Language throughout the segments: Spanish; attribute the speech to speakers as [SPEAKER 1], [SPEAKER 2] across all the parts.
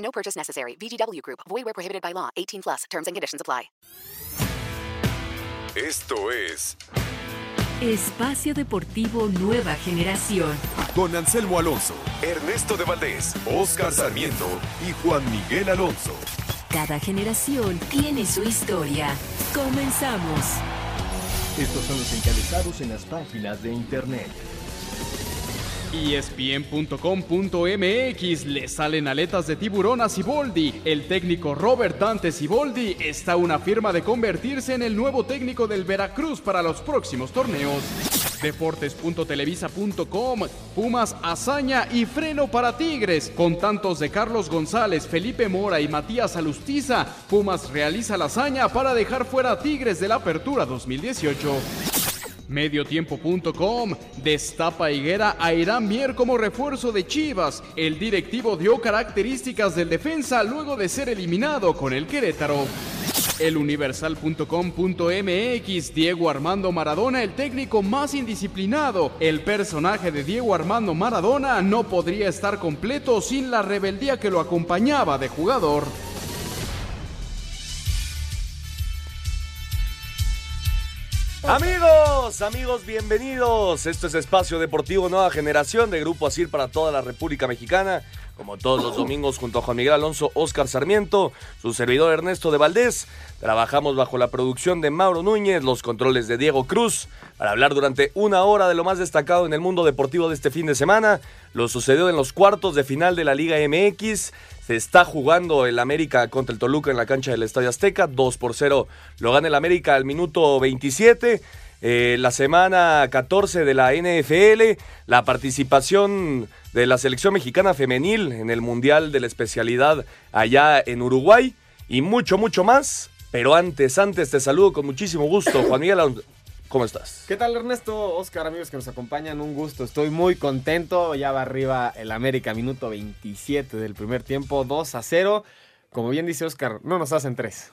[SPEAKER 1] No purchase necessary. VGW Group. Void where prohibited by law. 18 plus. Terms and conditions apply.
[SPEAKER 2] Esto es
[SPEAKER 3] Espacio Deportivo Nueva Generación.
[SPEAKER 2] con Anselmo Alonso, Ernesto de Valdés, Oscar Sarmiento y Juan Miguel Alonso.
[SPEAKER 3] Cada generación tiene su historia. Comenzamos.
[SPEAKER 4] Estos son los encabezados en las páginas de internet.
[SPEAKER 5] ESPN.com.mx le salen aletas de tiburón a Siboldi. El técnico Robert Dante Siboldi está una firma de convertirse en el nuevo técnico del Veracruz para los próximos torneos. Deportes.televisa.com Pumas hazaña y freno para Tigres. Con tantos de Carlos González, Felipe Mora y Matías Alustiza, Pumas realiza la hazaña para dejar fuera a Tigres de la Apertura 2018. Mediotiempo.com destapa Higuera a Irán Mier como refuerzo de Chivas. El directivo dio características del defensa luego de ser eliminado con el Querétaro. Eluniversal.com.mx Diego Armando Maradona, el técnico más indisciplinado. El personaje de Diego Armando Maradona no podría estar completo sin la rebeldía que lo acompañaba de jugador.
[SPEAKER 6] Amigos, amigos, bienvenidos. Esto es Espacio Deportivo Nueva Generación de Grupo Asir para toda la República Mexicana. Como todos los domingos, junto a Juan Miguel Alonso, Oscar Sarmiento, su servidor Ernesto de Valdés. Trabajamos bajo la producción de Mauro Núñez, los controles de Diego Cruz, para hablar durante una hora de lo más destacado en el mundo deportivo de este fin de semana. Lo sucedió en los cuartos de final de la Liga MX. Se está jugando el América contra el Toluca en la cancha del Estadio Azteca. 2 por 0 lo gana el América al minuto 27. Eh, la semana 14 de la NFL, la participación de la selección mexicana femenil en el Mundial de la Especialidad allá en Uruguay y mucho, mucho más. Pero antes, antes te saludo con muchísimo gusto. Juan Miguel, ¿cómo estás?
[SPEAKER 7] ¿Qué tal Ernesto? Oscar, amigos que nos acompañan, un gusto. Estoy muy contento. Ya va arriba el América, minuto 27 del primer tiempo, 2 a 0. Como bien dice Oscar, no nos hacen tres.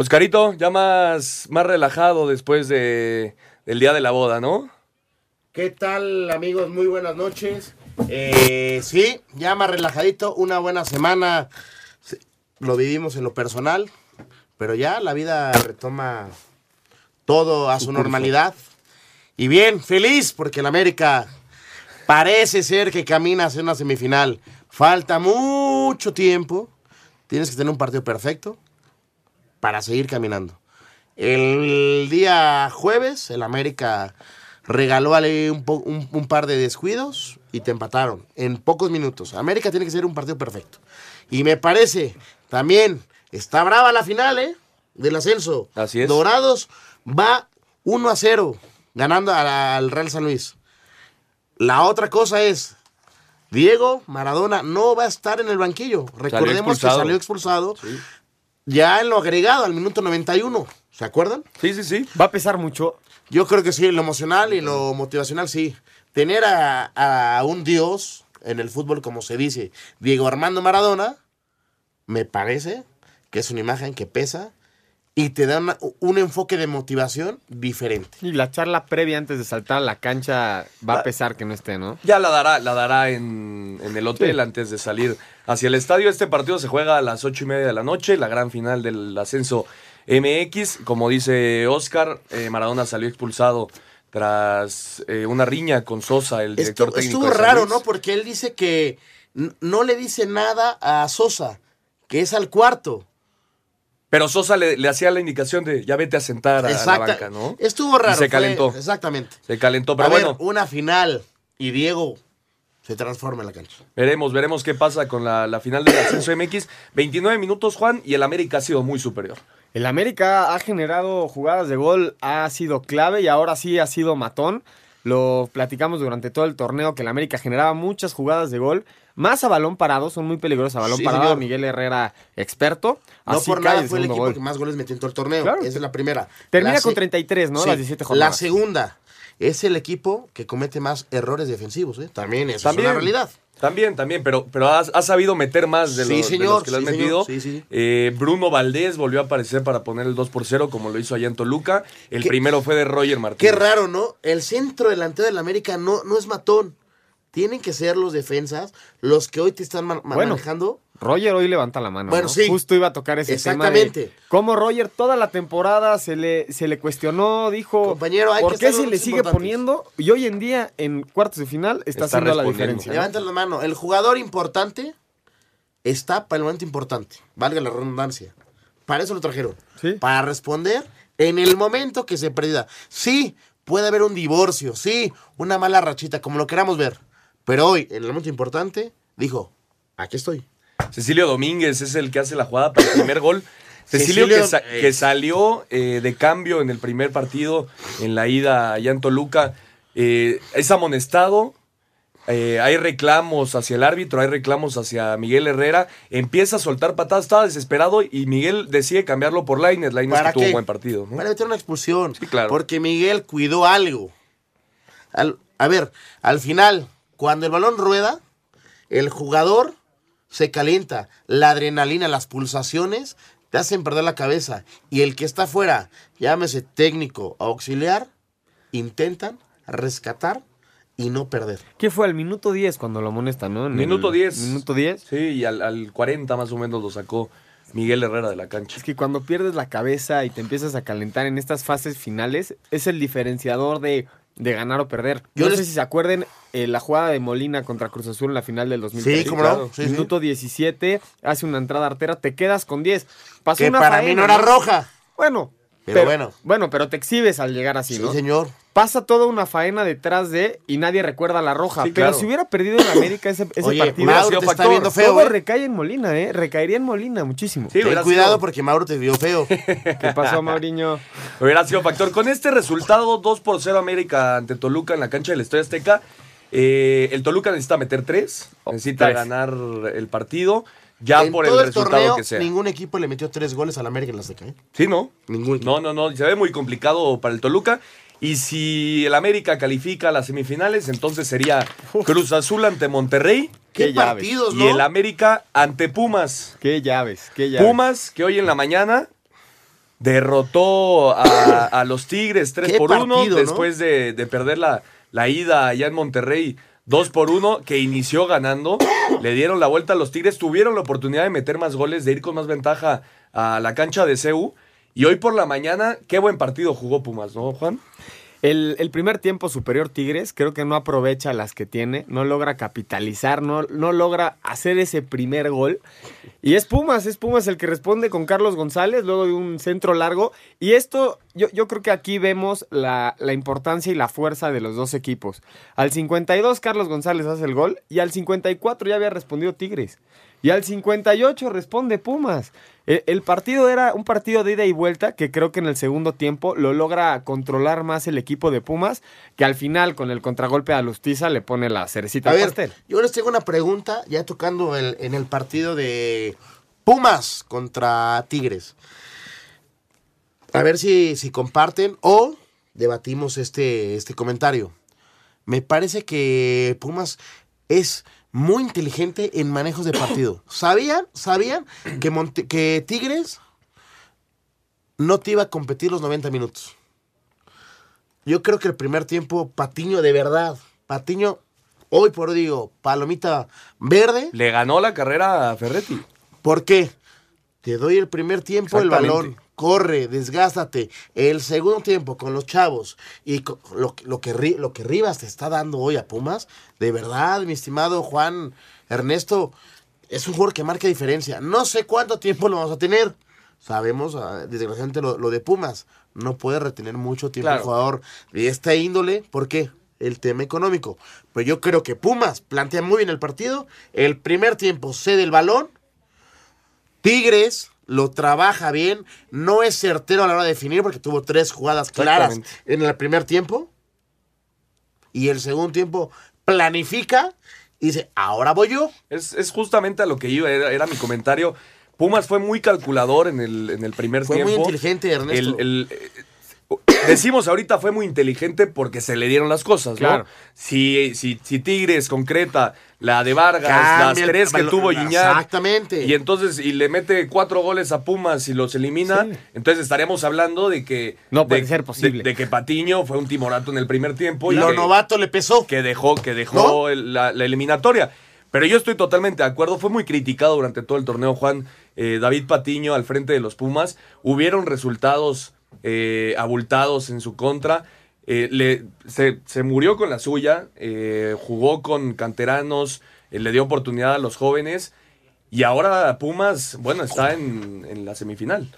[SPEAKER 6] Oscarito, ya más, más relajado después de, del día de la boda, ¿no?
[SPEAKER 8] ¿Qué tal amigos? Muy buenas noches. Eh, sí, ya más relajadito, una buena semana. Lo vivimos en lo personal, pero ya la vida retoma todo a su normalidad. Y bien, feliz porque el América parece ser que camina hacia una semifinal. Falta mucho tiempo. Tienes que tener un partido perfecto para seguir caminando. El día jueves, el América regaló un, po- un- un par de descuidos y te empataron en pocos minutos. América tiene que ser un partido perfecto. Y me parece, también, está brava la final, ¿eh? Del ascenso.
[SPEAKER 6] Así es.
[SPEAKER 8] Dorados va 1 a 0, ganando a la- al Real San Luis. La otra cosa es, Diego Maradona no va a estar en el banquillo. Recordemos que salió expulsado ya en lo agregado, al minuto 91. ¿Se acuerdan?
[SPEAKER 6] Sí, sí, sí.
[SPEAKER 7] Va a pesar mucho.
[SPEAKER 8] Yo creo que sí, lo emocional y lo motivacional sí. Tener a, a un dios en el fútbol, como se dice, Diego Armando Maradona, me parece que es una imagen que pesa y te da una- un enfoque de motivación diferente.
[SPEAKER 7] Y la charla previa antes de saltar a la cancha va a pesar que no esté, ¿no?
[SPEAKER 6] Ya la dará, la dará en, en el hotel antes de salir hacia el estadio. Este partido se juega a las ocho y media de la noche, la gran final del ascenso MX. Como dice Oscar, eh, Maradona salió expulsado tras eh, una riña con Sosa, el director técnico.
[SPEAKER 8] estuvo raro. ¿no? Porque él dice que no le dice nada a Sosa, que es al cuarto.
[SPEAKER 6] Pero Sosa le, le hacía la indicación de ya vete a sentar a, la banca, ¿no?
[SPEAKER 8] Estuvo raro.
[SPEAKER 6] Y se
[SPEAKER 8] fue-
[SPEAKER 6] calentó.
[SPEAKER 8] exactamente.
[SPEAKER 6] Se calentó, pero
[SPEAKER 8] a ver,
[SPEAKER 6] bueno.
[SPEAKER 8] una final y Diego se transforma en la cancha.
[SPEAKER 6] Veremos, veremos qué pasa con la, la final del ascenso MX. 29 minutos, Juan, y el América ha sido muy superior.
[SPEAKER 7] El América ha generado jugadas de gol, ha sido clave y ahora sí ha sido matón. lo platicamos durante todo el torneo, que el América generaba muchas jugadas de gol, más a balón parado, son muy peligrosos a balón
[SPEAKER 8] Sí,
[SPEAKER 7] parado.
[SPEAKER 8] señor.
[SPEAKER 7] Miguel Herrera, experto.
[SPEAKER 8] No por nada fue el equipo
[SPEAKER 7] gol.
[SPEAKER 8] que más goles metió en todo el torneo.
[SPEAKER 7] Claro.
[SPEAKER 8] Esa es la primera.
[SPEAKER 7] Termina
[SPEAKER 8] La
[SPEAKER 7] con
[SPEAKER 8] se-
[SPEAKER 7] 33, ¿no?
[SPEAKER 8] Sí.
[SPEAKER 7] Las 17
[SPEAKER 8] La
[SPEAKER 7] jornadas.
[SPEAKER 8] segunda es el equipo que comete más errores defensivos. ¿eh? También eso
[SPEAKER 6] También.
[SPEAKER 8] es una realidad.
[SPEAKER 6] También, también, pero, pero has, has sabido meter más de,
[SPEAKER 8] Sí,
[SPEAKER 6] los, de
[SPEAKER 8] señor,
[SPEAKER 6] los que le has
[SPEAKER 8] sí, señor,
[SPEAKER 6] metido.
[SPEAKER 8] sí.
[SPEAKER 6] Eh, Bruno Valdés volvió a aparecer para poner el 2 por 0, como lo hizo allá en Toluca. El
[SPEAKER 8] Qué-
[SPEAKER 6] primero fue de Roger
[SPEAKER 8] Qué
[SPEAKER 6] Martínez.
[SPEAKER 8] raro, ¿no? El centro delantero del América no, no es matón. Tienen que ser los defensas los que hoy te están ma- ma-
[SPEAKER 7] Bueno.
[SPEAKER 8] manejando.
[SPEAKER 7] Roger hoy levanta la mano.
[SPEAKER 8] Bueno,
[SPEAKER 7] ¿no?
[SPEAKER 8] sí.
[SPEAKER 7] Justo iba a tocar ese tema.
[SPEAKER 8] Exactamente.
[SPEAKER 7] Cómo Roger toda la temporada se le, se le cuestionó, dijo.
[SPEAKER 8] Compañero, hay
[SPEAKER 7] ¿Por
[SPEAKER 8] que
[SPEAKER 7] qué se le sigue
[SPEAKER 8] importantes?"
[SPEAKER 7] poniendo? Y hoy en día, en cuartos de final, está,
[SPEAKER 6] Está
[SPEAKER 7] haciendo la diferencia. ¿no?
[SPEAKER 8] Levanten la mano. El jugador importante está para el momento importante. Valga la redundancia. Para eso lo trajeron.
[SPEAKER 7] Sí.
[SPEAKER 8] Para responder en el momento que se perdida. Sí, puede haber un divorcio. Sí, una mala rachita, como lo queramos ver. Pero hoy, en el momento importante, dijo: aquí estoy.
[SPEAKER 6] Cecilio Domínguez es el que hace la jugada para el primer gol. Cecilio,
[SPEAKER 8] Cecilio,
[SPEAKER 6] que, sa-
[SPEAKER 8] eh.
[SPEAKER 6] que salió eh, de cambio en el primer partido, en la ida allá en Toluca, eh, es amonestado. hay reclamos hacia el árbitro, hay reclamos hacia Miguel Herrera. Empieza a soltar patadas, estaba desesperado y Miguel decide cambiarlo por. Lainez
[SPEAKER 8] ¿Para
[SPEAKER 6] que tuvo un buen partido. ¿no?
[SPEAKER 8] Para meter una expulsión.
[SPEAKER 6] Sí, claro.
[SPEAKER 8] Porque Miguel cuidó algo. Al- a ver, al final, cuando el balón rueda, el jugador se calienta. La adrenalina, las pulsaciones, te hacen perder la cabeza. Y el que está afuera, llámese técnico o auxiliar, intentan rescatar y no perder.
[SPEAKER 7] ¿Qué fue al minuto 10 cuando lo amonestan, no? En
[SPEAKER 6] Minuto
[SPEAKER 7] el-
[SPEAKER 6] 10.
[SPEAKER 7] Minuto 10.
[SPEAKER 6] Sí, y al, al 40 más o menos lo sacó Miguel Herrera de la cancha.
[SPEAKER 7] Es que cuando pierdes la cabeza y te empiezas a calentar en estas fases finales, es el diferenciador de, de ganar o perder.
[SPEAKER 8] Yo
[SPEAKER 7] no
[SPEAKER 8] les-
[SPEAKER 7] sé si se acuerden eh, la jugada de Molina contra Cruz Azul en la final del 2003.
[SPEAKER 8] Sí, cómo no. Sí, sí.
[SPEAKER 7] Minuto 17, hace una entrada artera, te quedas con 10. Pasó
[SPEAKER 8] Que
[SPEAKER 7] una
[SPEAKER 8] para mí
[SPEAKER 7] faena,
[SPEAKER 8] no era roja.
[SPEAKER 7] Bueno.
[SPEAKER 8] Pero bueno.
[SPEAKER 7] Bueno, pero te exhibes al llegar así,
[SPEAKER 8] Sí,
[SPEAKER 7] ¿no?
[SPEAKER 8] señor.
[SPEAKER 7] Pasa toda una faena detrás de y nadie recuerda la roja.
[SPEAKER 6] Sí,
[SPEAKER 7] pero
[SPEAKER 6] claro.
[SPEAKER 7] si hubiera perdido en América ese, ese
[SPEAKER 8] Oye,
[SPEAKER 7] partido,
[SPEAKER 8] Mauro te está
[SPEAKER 6] factor.
[SPEAKER 8] viendo feo,
[SPEAKER 7] todo
[SPEAKER 8] ¿eh?
[SPEAKER 7] recae en Molina, ¿eh? Recaería en Molina muchísimo.
[SPEAKER 6] Sí,
[SPEAKER 8] Ten cuidado
[SPEAKER 6] sido-
[SPEAKER 8] porque Mauro te vio feo.
[SPEAKER 7] ¿Qué pasó, Mauriño?
[SPEAKER 6] Hubiera sido factor. Con este resultado, 2 por 0 América ante Toluca en la cancha del Estadio Azteca. Eh, el Toluca necesita meter 3. Necesita
[SPEAKER 7] tres.
[SPEAKER 6] ganar el partido. Ya
[SPEAKER 8] en
[SPEAKER 6] por el
[SPEAKER 8] todo el
[SPEAKER 6] resultado
[SPEAKER 8] torneo,
[SPEAKER 6] que sea.
[SPEAKER 8] ningún equipo le metió tres goles al América en la Azteca. ¿eh?
[SPEAKER 6] Sí, ¿no?
[SPEAKER 8] Ningún equipo.
[SPEAKER 6] No, no, no. Se ve muy complicado para el Toluca. Y si el América califica a las semifinales, entonces sería Cruz Azul ante Monterrey
[SPEAKER 8] ¿Qué,
[SPEAKER 7] Qué llaves.
[SPEAKER 8] partidos,
[SPEAKER 6] y el América ante Pumas.
[SPEAKER 7] Qué llaves, qué llaves.
[SPEAKER 6] Pumas, que hoy en la mañana derrotó a, a los Tigres 3
[SPEAKER 8] Qué
[SPEAKER 6] por 1
[SPEAKER 8] partido, ¿no?
[SPEAKER 6] después de, de perder la, la ida allá en Monterrey 2 por 1, que inició ganando. Le dieron la vuelta a los Tigres, tuvieron la oportunidad de meter más goles, de ir con más ventaja a la cancha de CEU. Y hoy por la mañana, qué buen partido jugó Pumas, ¿no, Juan?
[SPEAKER 7] El, primer tiempo superior Tigres creo que no aprovecha las que tiene, no logra capitalizar, no, no logra hacer ese primer gol. Y es Pumas, es Pumas el que responde con Carlos González luego de un centro largo. Y esto, yo, yo creo que aquí vemos la, la importancia y la fuerza de los dos equipos. Al 52 Carlos González hace el gol y al 54 ya había respondido Tigres. Y al 58 responde Pumas. E- El partido era un partido de ida y vuelta que creo que en el segundo tiempo lo logra controlar más el equipo de Pumas, que al final con el contragolpe a Lustiza le pone la cerecita
[SPEAKER 8] A
[SPEAKER 7] al
[SPEAKER 8] ver,
[SPEAKER 7] pastel.
[SPEAKER 8] yo les tengo una pregunta, ya tocando el- en el partido de Pumas contra Tigres. A ver si, si comparten o debatimos este, este comentario. Me parece que Pumas es muy inteligente en manejos de partido. ¿Sabían? ¿Sabían que, Monte- que Tigres no te iba a competir los 90 minutos? Yo creo que el primer tiempo, Patiño, de verdad, Patiño, hoy por hoy digo, palomita verde.
[SPEAKER 6] Le ganó la carrera a Ferretti.
[SPEAKER 8] ¿Por qué? Te doy el primer tiempo, el balón, corre, desgástate. El segundo tiempo con los chavos y con lo, lo que, lo que Rivas te está dando hoy a Pumas, de verdad, mi estimado Juan Ernesto, es un jugador que marca diferencia. No sé cuánto tiempo lo vamos a tener. Sabemos, ah, desgraciadamente, lo, lo de Pumas. No puede retener mucho tiempo
[SPEAKER 6] Claro.
[SPEAKER 8] el jugador de esta índole. ¿Por qué? El tema económico. Pero yo creo que Pumas plantea muy bien el partido. El primer tiempo cede el balón. Tigres lo trabaja bien. No es certero a la hora de definir porque tuvo tres jugadas claras en el primer tiempo. Y el segundo tiempo planifica y dice, ahora voy yo.
[SPEAKER 6] Es, es justamente a lo que iba, era, era mi comentario. Pumas fue muy calculador en el, en el primer
[SPEAKER 8] Fue
[SPEAKER 6] tiempo.
[SPEAKER 8] muy inteligente, Ernesto.
[SPEAKER 6] El- el- decimos ahorita fue muy inteligente porque se le dieron las cosas, ¿no?
[SPEAKER 7] Claro.
[SPEAKER 6] Si, si, si Tigres concreta la de Vargas,
[SPEAKER 8] Cambia
[SPEAKER 6] las tres que tuvo Gignac,
[SPEAKER 8] Exactamente.
[SPEAKER 6] y entonces y le mete cuatro goles a Pumas y los elimina,
[SPEAKER 7] Sí.
[SPEAKER 6] entonces estaríamos hablando de que
[SPEAKER 7] No
[SPEAKER 6] de-
[SPEAKER 7] puede ser posible.
[SPEAKER 6] de, de que Patiño fue un timorato en el primer tiempo y
[SPEAKER 8] Lo
[SPEAKER 6] que-
[SPEAKER 8] novato le pesó.
[SPEAKER 6] que dejó, que dejó
[SPEAKER 8] ¿No?
[SPEAKER 6] el- la, la eliminatoria. Pero yo estoy totalmente de acuerdo. Fue muy criticado durante todo el torneo, Juan. eh, David Patiño al frente de los Pumas. Hubieron resultados eh, abultados en su contra. Eh, le, se, se murió con la suya. eh, jugó con canteranos. eh, le dio oportunidad a los jóvenes. Y ahora Pumas, bueno, está en, en la semifinal.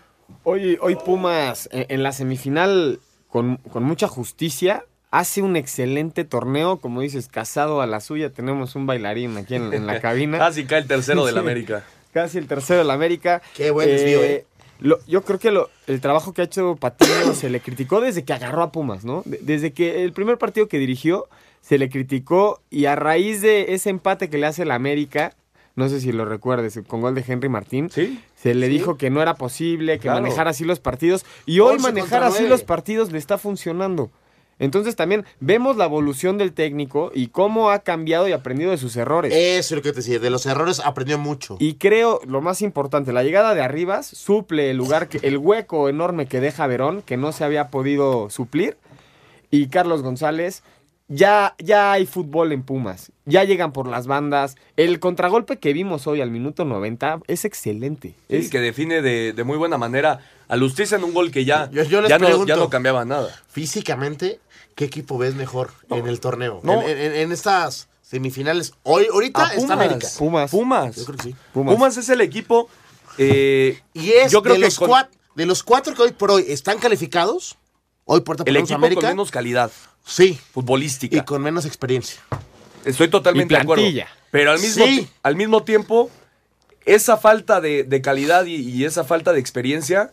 [SPEAKER 7] Hoy, hoy Pumas en, en la semifinal, con, con mucha justicia, hace un excelente torneo. Como dices, casado a la suya. Tenemos un bailarín aquí en, en la cabina.
[SPEAKER 6] Casi cae el tercero del. América.
[SPEAKER 7] Casi el tercero de la América.
[SPEAKER 8] Qué buen desvío, eh.
[SPEAKER 7] Lo- yo creo que lo- el trabajo que ha hecho Patiño se le criticó desde que agarró a Pumas, ¿no? De- desde que el primer partido que dirigió se le criticó y a raíz de ese empate que le hace el América, no sé si lo recuerdes, con gol de Henry Martín,
[SPEAKER 6] Sí.
[SPEAKER 7] se le
[SPEAKER 8] Sí.
[SPEAKER 7] dijo que no era posible, que
[SPEAKER 6] Claro.
[SPEAKER 7] manejara así los partidos y hoy
[SPEAKER 8] 11
[SPEAKER 7] manejar así
[SPEAKER 8] 9.
[SPEAKER 7] los partidos le está funcionando. Entonces también vemos la evolución del técnico y cómo ha cambiado y aprendido de sus errores.
[SPEAKER 8] Eso es lo que te decía. De los errores aprendió mucho.
[SPEAKER 7] Y creo, lo más importante, la llegada de Arribas suple el lugar, que, el hueco enorme que deja Verón, que no se había podido suplir. Y Carlos González, ya, ya hay fútbol en Pumas. Ya llegan por las bandas. El contragolpe que vimos hoy al minuto 90 es excelente.
[SPEAKER 6] Sí,
[SPEAKER 7] Es-
[SPEAKER 6] que define de, de muy buena manera a Lustiza en un gol que ya,
[SPEAKER 8] Yo- yo les
[SPEAKER 6] ya, no,
[SPEAKER 8] pregunto.
[SPEAKER 6] ya no cambiaba nada.
[SPEAKER 8] Físicamente, ¿qué equipo ves mejor en el torneo?
[SPEAKER 6] No.
[SPEAKER 8] En, en- en estas semifinales. Hoy, ahorita
[SPEAKER 6] A
[SPEAKER 8] está América.
[SPEAKER 7] Pumas.
[SPEAKER 6] Pumas.
[SPEAKER 8] Yo creo que sí.
[SPEAKER 7] Pumas.
[SPEAKER 6] Pumas. es el equipo. eh,
[SPEAKER 8] Y es
[SPEAKER 6] yo creo
[SPEAKER 8] de,
[SPEAKER 6] que
[SPEAKER 8] los
[SPEAKER 6] con-
[SPEAKER 8] cuat- de los cuatro que hoy por hoy están calificados. Hoy por
[SPEAKER 6] el equipo
[SPEAKER 8] América.
[SPEAKER 6] con menos calidad
[SPEAKER 8] Sí.
[SPEAKER 6] futbolística.
[SPEAKER 8] Y con menos experiencia.
[SPEAKER 6] Estoy totalmente
[SPEAKER 7] Y
[SPEAKER 6] de acuerdo. Pero al mismo,
[SPEAKER 8] Sí.
[SPEAKER 6] al mismo tiempo, esa falta de, de calidad y, y esa falta de experiencia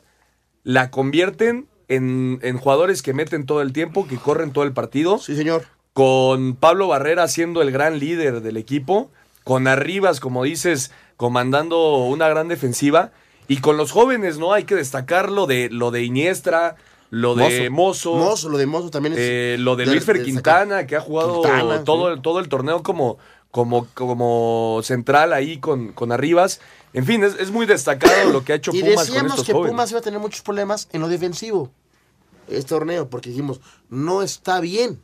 [SPEAKER 6] la convierten en, en jugadores que meten todo el tiempo, que corren todo el partido.
[SPEAKER 8] Sí, señor.
[SPEAKER 6] con Pablo Barrera siendo el gran líder del equipo, con Arribas, como dices, comandando una gran defensiva, y con los jóvenes, ¿no? Hay que destacar lo de, lo de Iniestra, lo de Mozo,
[SPEAKER 8] Mozo, lo de Mozo también es.
[SPEAKER 6] eh, lo de
[SPEAKER 8] de-
[SPEAKER 6] Luis Fer
[SPEAKER 8] de
[SPEAKER 6] Quintana, que ha jugado
[SPEAKER 8] Quintana,
[SPEAKER 6] todo,
[SPEAKER 8] sí.
[SPEAKER 6] todo el torneo como, como, como central ahí con, con Arribas. En fin, es, es muy destacado lo que ha hecho
[SPEAKER 8] Y
[SPEAKER 6] Pumas con
[SPEAKER 8] decíamos
[SPEAKER 6] estos
[SPEAKER 8] que
[SPEAKER 6] jóvenes.
[SPEAKER 8] Pumas iba a tener muchos problemas en lo defensivo. Este torneo, porque dijimos, no está bien.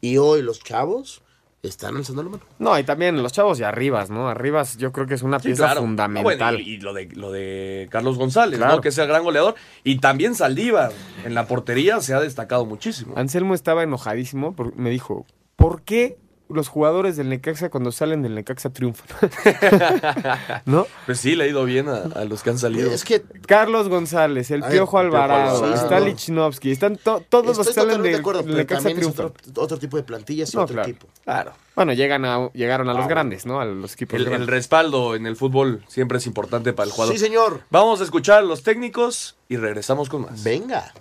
[SPEAKER 8] Y hoy los chavos están alzando la mano.
[SPEAKER 7] No, y también los chavos y Arribas, ¿no? Arribas yo creo que es una
[SPEAKER 6] Sí,
[SPEAKER 7] pieza
[SPEAKER 6] claro.
[SPEAKER 7] fundamental.
[SPEAKER 6] Ah, bueno, y, y lo de lo de Carlos González,
[SPEAKER 7] Claro.
[SPEAKER 6] ¿no? Que es el gran goleador. Y también Saldívar. En la portería se ha destacado muchísimo.
[SPEAKER 7] Anselmo estaba enojadísimo porque me dijo, ¿por qué los jugadores del Necaxa cuando salen del Necaxa triunfan? ¿No?
[SPEAKER 6] Pues sí, le ha ido bien a, a los que han salido.
[SPEAKER 8] Es que
[SPEAKER 7] Carlos González, el
[SPEAKER 8] Ay,
[SPEAKER 7] Piojo
[SPEAKER 8] el Piojo
[SPEAKER 7] Alvarado,
[SPEAKER 8] Alvarado.
[SPEAKER 7] está Lichnowsky, están to- todos los que salen del,
[SPEAKER 8] de
[SPEAKER 7] Necaxa
[SPEAKER 8] también es
[SPEAKER 7] triunfan.
[SPEAKER 8] otro, otro tipo de plantillas y
[SPEAKER 7] No,
[SPEAKER 8] otro
[SPEAKER 7] claro.
[SPEAKER 8] equipo.
[SPEAKER 6] Claro.
[SPEAKER 7] Bueno, llegan a, llegaron a los grandes, ¿no? A los equipos
[SPEAKER 6] El, el
[SPEAKER 7] grandes.
[SPEAKER 6] respaldo en el fútbol siempre es importante para el jugador.
[SPEAKER 8] Sí, señor.
[SPEAKER 6] Vamos a escuchar a los técnicos y regresamos con más.
[SPEAKER 8] Venga.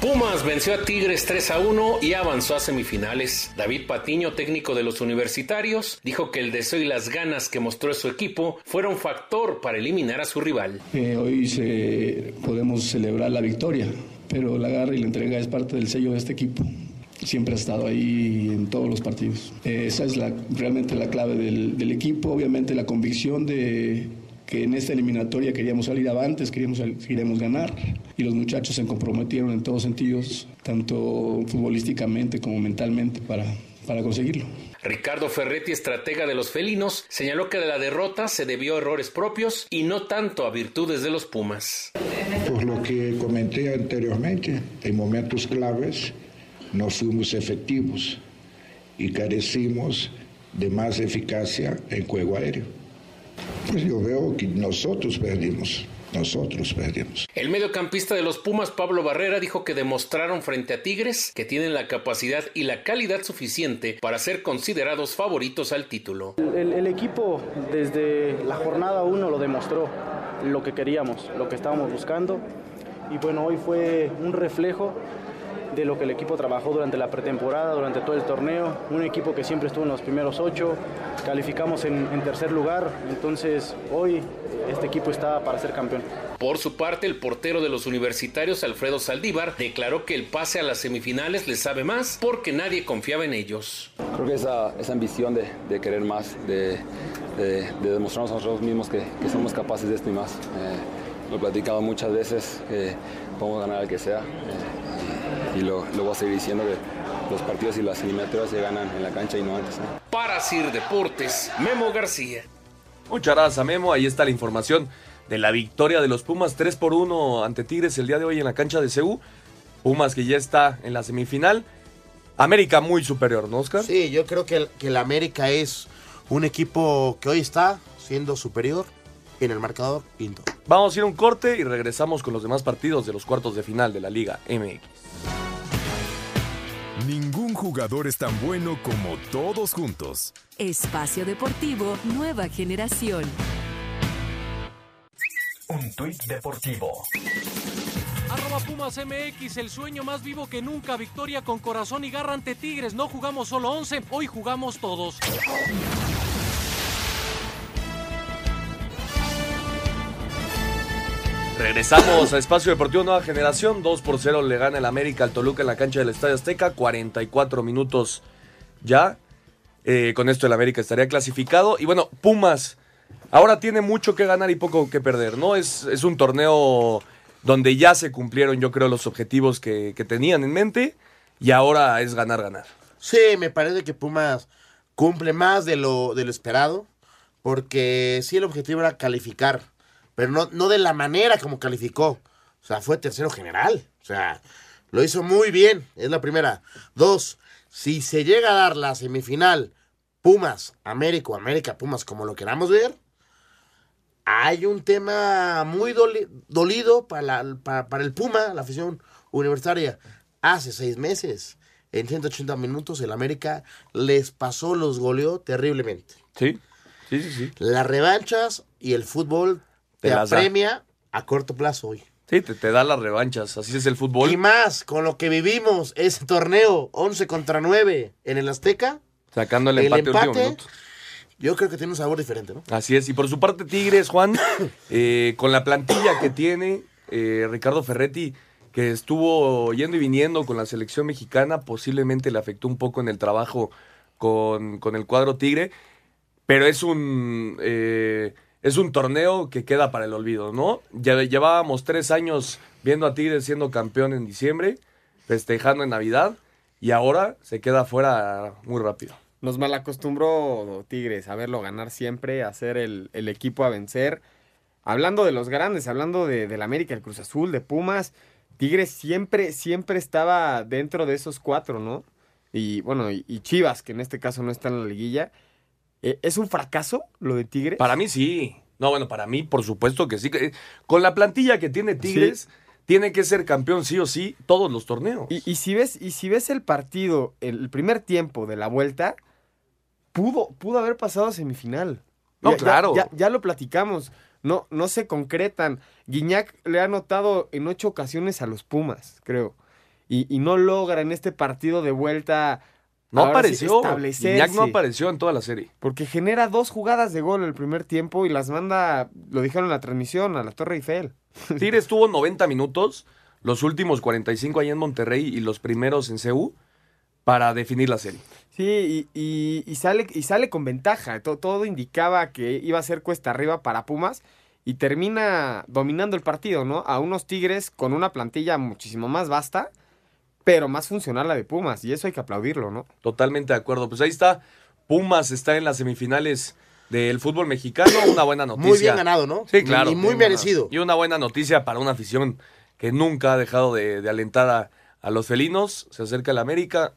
[SPEAKER 9] Pumas venció a Tigres 3 a 1 y avanzó a semifinales. David Patiño, técnico de los universitarios, dijo que el deseo y las ganas que mostró su equipo fueron factor para eliminar a su rival.
[SPEAKER 10] Eh, hoy se- podemos celebrar la victoria, pero la garra y la entrega es parte del sello de este equipo. Siempre ha estado ahí en todos los partidos. Eh, esa es la, realmente la clave del, del equipo, obviamente la convicción de que en esta eliminatoria queríamos salir avantes, queríamos, queríamos ganar y los muchachos se comprometieron en todos sentidos, tanto futbolísticamente como mentalmente para, para conseguirlo.
[SPEAKER 9] Ricardo Ferretti, estratega de los felinos, señaló que de la derrota se debió a errores propios y no tanto a virtudes de los Pumas.
[SPEAKER 11] Por lo que comenté anteriormente, en momentos claves no fuimos efectivos y carecimos de más eficacia en juego aéreo. Pues yo veo que nosotros perdimos, nosotros perdimos.
[SPEAKER 9] El mediocampista de los Pumas, Pablo Barrera, dijo que demostraron frente a Tigres que tienen la capacidad y la calidad suficiente para ser considerados favoritos al título.
[SPEAKER 12] El, el equipo desde la jornada 1 lo demostró, lo que queríamos, lo que estábamos buscando. Y bueno, hoy fue un reflejo de lo que el equipo trabajó durante la pretemporada, durante todo el torneo. Un equipo que siempre estuvo en los primeros ocho, calificamos en, en tercer lugar, entonces hoy este equipo está para ser campeón.
[SPEAKER 9] Por su parte, el portero de los universitarios, Alfredo Saldívar, declaró que el pase a las semifinales les sabe más porque nadie confiaba en ellos.
[SPEAKER 13] Creo que esa, esa ambición de, de querer más, de, de, de demostrarnos a nosotros mismos que, que somos capaces de esto y más. Eh, lo he platicado muchas veces, que podemos ganar al que sea. eh, y, lo, lo voy a seguir diciendo que los partidos y las eliminatorias se ganan en la cancha y no antes. ¿no?
[SPEAKER 9] Para Sir Deportes, Memo García.
[SPEAKER 6] Muchas gracias, Memo. Ahí está la información de la victoria de los Pumas 3 por 1 ante Tigres el día de hoy en la cancha de CU. Pumas que ya está en la semifinal. América muy superior, ¿no, Oscar?
[SPEAKER 8] Sí, yo creo que el, que el América es un equipo que hoy está siendo superior en el marcador pinto.
[SPEAKER 6] Vamos a ir a un corte y regresamos con los demás partidos de los cuartos de final de la Liga MX.
[SPEAKER 2] Jugador es tan bueno como todos juntos.
[SPEAKER 3] Espacio Deportivo Nueva Generación.
[SPEAKER 14] Un tuit deportivo.
[SPEAKER 15] Arroba Pumas MX, el sueño más vivo que nunca. Victoria con corazón y garra ante Tigres. No jugamos solo 11, hoy jugamos todos.
[SPEAKER 6] Regresamos a Espacio Deportivo Nueva Generación. 2 por 0 le gana el América al Toluca en la cancha del Estadio Azteca. 44 minutos ya. Eh, con esto el América estaría clasificado. Y bueno, Pumas ahora tiene mucho que ganar y poco que perder, ¿no? Es, es un torneo donde ya se cumplieron, yo creo, los objetivos que, que tenían en mente. Y ahora es ganar, ganar.
[SPEAKER 8] Sí, me parece que Pumas cumple más de lo, de lo esperado. Porque sí, el objetivo era calificar. Pero no, no de la manera como calificó. O sea, fue tercero general. O sea, lo hizo muy bien. Es la primera. Dos, si se llega a dar la semifinal Pumas, América o América Pumas, como lo queramos ver, hay un tema muy doli- dolido para, la- para, para el Puma, la afición universitaria. Hace seis meses, en 180 minutos, el América les pasó, los goleó terriblemente.
[SPEAKER 6] Sí, sí, sí, sí.
[SPEAKER 8] Las revanchas y el fútbol
[SPEAKER 6] Te
[SPEAKER 8] te,
[SPEAKER 6] las da.
[SPEAKER 8] apremia a corto plazo hoy.
[SPEAKER 6] Sí, te, te da las revanchas. Así es el fútbol.
[SPEAKER 8] Y más, con lo que vivimos ese torneo, 11 contra 9 en el Azteca,
[SPEAKER 6] Sacando el
[SPEAKER 8] el
[SPEAKER 6] empate, último
[SPEAKER 8] empate,
[SPEAKER 6] minuto.
[SPEAKER 8] yo creo que tiene un sabor diferente, ¿no?
[SPEAKER 6] Así es. Y por su parte, Tigres, Juan, eh, con la plantilla que tiene, eh, Ricardo Ferretti, que estuvo yendo y viniendo con la selección mexicana, posiblemente le afectó un poco en el trabajo con, con el cuadro Tigre. Pero es un. eh, es un torneo que queda para el olvido, ¿no? Ya llevábamos tres años viendo a Tigres siendo campeón en diciembre, festejando en Navidad, y ahora se queda fuera muy rápido.
[SPEAKER 7] Nos malacostumbró Tigres a verlo ganar siempre, a ser el, equipo a vencer. Hablando de los grandes, hablando de, del América, el Cruz Azul, de Pumas, Tigres siempre, siempre estaba dentro de esos cuatro, ¿no? Y bueno, y, y Chivas, que en este caso no está en la liguilla. Eh, ¿Es un fracaso lo de Tigres?
[SPEAKER 6] Para mí sí. No, bueno, para mí por supuesto que sí. Con la plantilla que tiene Tigres, tiene que ser campeón sí o sí todos los torneos.
[SPEAKER 7] Y, y si ves, y si ves el partido, el primer tiempo de la vuelta, pudo, pudo haber pasado a semifinal.
[SPEAKER 6] No,
[SPEAKER 7] Ya- ya-
[SPEAKER 6] claro.
[SPEAKER 7] Ya, ya lo platicamos. No, no se concretan. Guiñac le ha anotado en ocho ocasiones a los Pumas, creo. Y, y no logra en este partido de vuelta.
[SPEAKER 6] No
[SPEAKER 7] ahora
[SPEAKER 6] apareció. Iñak no apareció en toda la serie.
[SPEAKER 7] Porque genera dos jugadas de gol el primer tiempo y las manda, lo dijeron en la transmisión, a la Torre Eiffel.
[SPEAKER 6] Tigres tuvo 90 minutos, los últimos 45 ahí en Monterrey y los primeros en CU para definir la serie.
[SPEAKER 7] Sí, y, y- y sale, y sale con ventaja. To- todo indicaba que iba a ser cuesta arriba para Pumas y termina dominando el partido, ¿no? A unos Tigres con una plantilla muchísimo más vasta, pero más funcional la de Pumas, y eso hay que aplaudirlo, ¿no?
[SPEAKER 6] Totalmente de acuerdo. Pues ahí está. Pumas está en las semifinales del fútbol mexicano. Una buena noticia.
[SPEAKER 8] Muy bien ganado, ¿no?
[SPEAKER 6] Sí, claro.
[SPEAKER 8] Y muy merecido.
[SPEAKER 6] Y una buena noticia para una afición que nunca ha dejado de, de alentar a, a los felinos. Se acerca el América.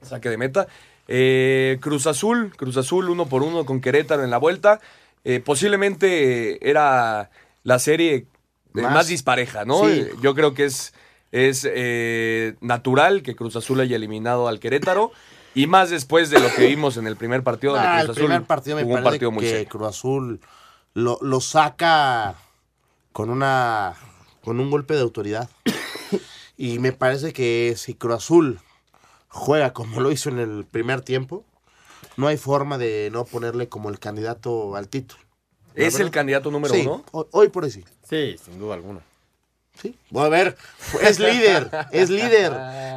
[SPEAKER 6] Saque de meta. Eh, Cruz Azul. Cruz Azul uno por uno con Querétaro en la vuelta. Eh, posiblemente era la serie de más,
[SPEAKER 8] Más.
[SPEAKER 6] dispareja, ¿no?
[SPEAKER 8] Sí.
[SPEAKER 6] Yo creo que es, es eh, natural que Cruz Azul haya eliminado al Querétaro. Y más después de lo que vimos en el primer partido
[SPEAKER 8] Ah, el
[SPEAKER 6] Cruz Azul
[SPEAKER 8] primer partido me parece
[SPEAKER 6] partido
[SPEAKER 8] que
[SPEAKER 6] serio.
[SPEAKER 8] Cruz Azul lo, lo saca con una con un golpe de autoridad. Y me parece que si Cruz Azul juega como lo hizo en el primer tiempo, no hay forma de no ponerle como el candidato al título.
[SPEAKER 6] ¿Es el candidato número
[SPEAKER 8] Sí,
[SPEAKER 6] uno?
[SPEAKER 8] ho- Hoy por hoy sí.
[SPEAKER 7] Sí, sin duda alguna.
[SPEAKER 8] Sí. Voy a ver, es líder, es líder.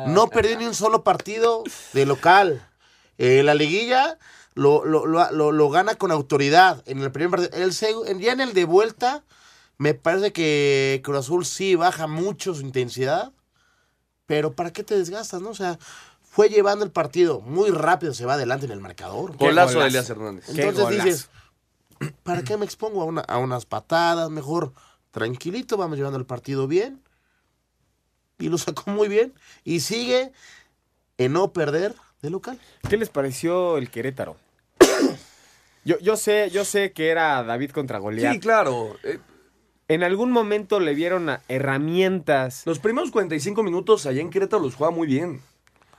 [SPEAKER 8] No perdió ni un solo partido de local. Eh, la liguilla lo, lo, lo- lo- lo gana con autoridad. En el primer partido. El ya en el de vuelta, me parece que Cruz Azul sí baja mucho su intensidad. Pero ¿para qué te desgastas, no? O sea, fue llevando el partido muy rápido, se va adelante en el marcador.
[SPEAKER 6] Golazo de Elías Hernández.
[SPEAKER 8] Entonces dices, ¿para qué me expongo a, una- a unas patadas? Mejor tranquilito, vamos llevando el partido bien. Y lo sacó muy bien. Y sigue en no perder de local.
[SPEAKER 7] ¿Qué les pareció el Querétaro? Yo, yo sé, yo sé que era David contra Goliat.
[SPEAKER 6] Sí, claro. Eh,
[SPEAKER 7] En algún momento le vieron a- herramientas.
[SPEAKER 6] Los primeros 45 minutos allá en Querétaro los juega muy bien.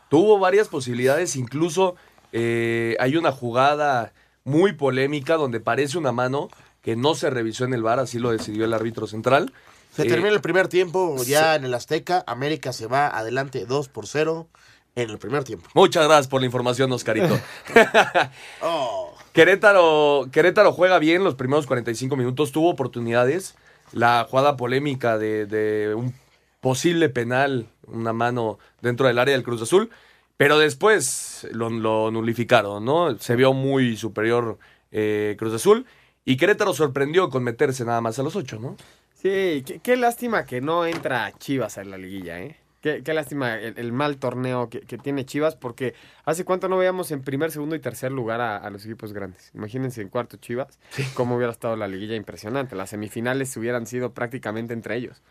[SPEAKER 6] Tuvo varias posibilidades, incluso eh, hay una jugada muy polémica donde parece una mano que no se revisó en el bar, así lo decidió el árbitro central.
[SPEAKER 8] Se
[SPEAKER 6] Eh,
[SPEAKER 8] termina el primer tiempo ya en el Azteca. América se va adelante 2 por 0 en el primer tiempo.
[SPEAKER 6] Muchas gracias por la información, Oscarito.
[SPEAKER 8] Oh.
[SPEAKER 6] Querétaro, Querétaro juega bien los primeros 45 minutos, tuvo oportunidades. La jugada polémica de, de un posible penal, una mano dentro del área del Cruz Azul, pero después lo, lo nulificaron, ¿no? Se vio muy superior eh, Cruz Azul y Querétaro sorprendió con meterse nada más a los ocho, ¿no?
[SPEAKER 7] Sí, qué, qué lástima que no entra Chivas en la liguilla, ¿eh? Qué, qué lástima el, el mal torneo que, que tiene Chivas, porque hace cuánto no veíamos en primer, segundo y tercer lugar a, a los equipos grandes. Imagínense en cuarto Chivas, cómo hubiera estado la liguilla impresionante. Las semifinales hubieran sido prácticamente entre ellos.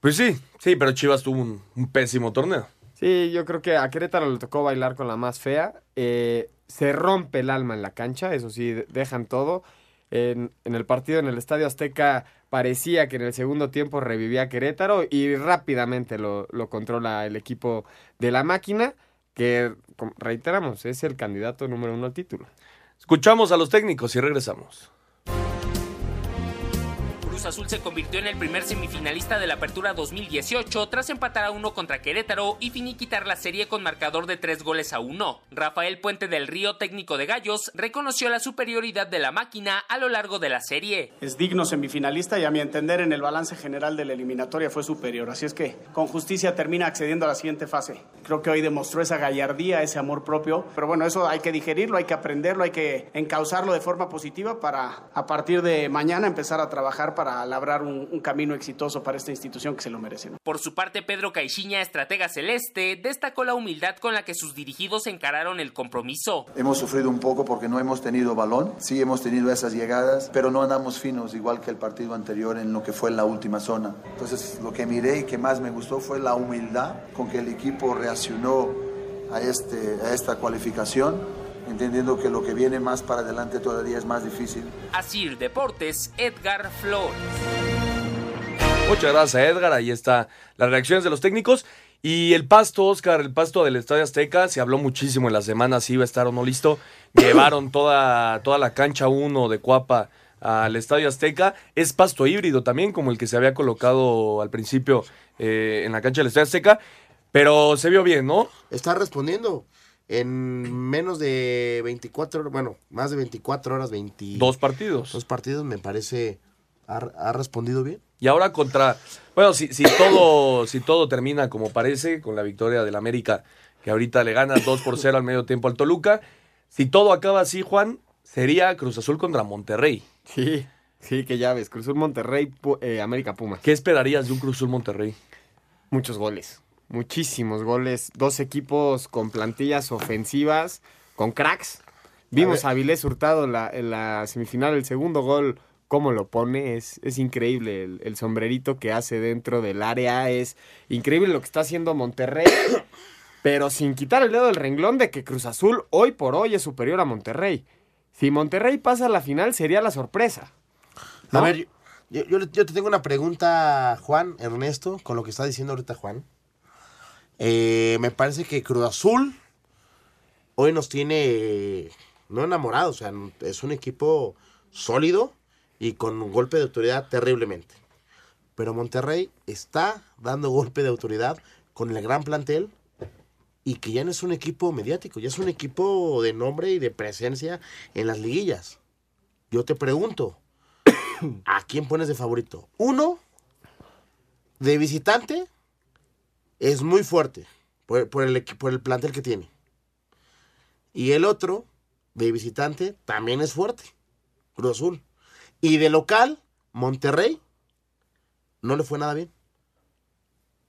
[SPEAKER 6] Pues sí, sí, pero Chivas tuvo un, un pésimo torneo.
[SPEAKER 7] Sí, yo creo que a Querétaro le tocó bailar con la más fea. Eh, se rompe el alma en la cancha, eso sí, de- dejan todo. En, el partido en el Estadio Azteca parecía que en el segundo tiempo revivía Querétaro y rápidamente lo, lo controla el equipo de la máquina, que reiteramos, es el candidato número uno al título.
[SPEAKER 6] Escuchamos a los técnicos y regresamos.
[SPEAKER 16] Azul se convirtió en el primer semifinalista de la Apertura 2018 tras empatar a uno contra Querétaro y finiquitar la serie con marcador de tres goles a uno. Rafael Puente del Río, técnico de Gallos, reconoció la superioridad de la máquina a lo largo de la serie.
[SPEAKER 17] Es digno semifinalista y a mi entender en el balance general de la eliminatoria fue superior. Así es que con justicia termina accediendo a la siguiente fase. Creo que hoy demostró esa gallardía, ese amor propio. Pero bueno, eso hay que digerirlo, hay que aprenderlo, hay que encauzarlo de forma positiva para a partir de mañana empezar a trabajar para labrar un, un camino exitoso para esta institución que se lo merece. ¿no?
[SPEAKER 16] Por su parte, Pedro Caixinha, estratega celeste, destacó la humildad con la que sus dirigidos encararon el compromiso.
[SPEAKER 18] Hemos sufrido un poco porque no hemos tenido balón, sí hemos tenido esas llegadas, pero no andamos finos, igual que el partido anterior en lo que fue la última zona. Entonces, lo que miré y que más me gustó fue la humildad con que el equipo reaccionó a, este, a esta cualificación, entendiendo que lo que viene más para adelante todavía es más difícil.
[SPEAKER 16] Asir Deportes, Edgar Flores.
[SPEAKER 6] Muchas gracias Edgar, ahí está las reacciones de los técnicos. Y el pasto, Oscar, el pasto del Estadio Azteca, se habló muchísimo en la semana si iba a estar o no listo. Llevaron toda, toda la cancha 1 de Cuapa al Estadio Azteca. Es pasto híbrido también, como el que se había colocado al principio eh, en la cancha del Estadio Azteca. Pero se vio bien, ¿no?
[SPEAKER 8] Está respondiendo. En menos de 24 horas, bueno, más de 24 horas, 20...
[SPEAKER 6] Dos partidos.
[SPEAKER 8] Dos partidos, me parece, ha, ha respondido bien.
[SPEAKER 6] Y ahora contra. Bueno, si, si, todo, si todo termina como parece, con la victoria del América, que ahorita le gana 2 por 0 al medio tiempo al Toluca. Si todo acaba así, Juan, sería Cruz Azul contra Monterrey.
[SPEAKER 7] Sí, sí, que ya ves. Cruz Azul Monterrey, eh, América Pumas.
[SPEAKER 6] ¿Qué esperarías de un Cruz Azul Monterrey?
[SPEAKER 7] Muchos goles. Muchísimos goles. Dos equipos con plantillas ofensivas, con cracks. Vimos a, Avilés Hurtado en la, en la semifinal, el segundo gol, cómo lo pone. Es, es increíble el, el sombrerito que hace dentro del área. Es increíble lo que está haciendo Monterrey. pero sin quitar el dedo del renglón de que Cruz Azul hoy por hoy es superior a Monterrey. Si Monterrey pasa a la final sería la sorpresa.
[SPEAKER 8] A ver, yo, yo- yo te tengo una pregunta, Juan, Ernesto, con lo que está diciendo ahorita Juan. Eh, me parece que Cruz Azul hoy nos tiene, no enamorados, o sea, es un equipo sólido y con un golpe de autoridad terriblemente. Pero Monterrey está dando golpe de autoridad con el gran plantel y que ya no es un equipo mediático, ya es un equipo de nombre y de presencia en las liguillas. Yo te pregunto, ¿a quién pones de favorito? Uno, de visitante, es muy fuerte por, el, por el plantel que tiene. Y el otro, de visitante, también es fuerte, Cruz Azul. Y de local, Monterrey, no le fue nada bien.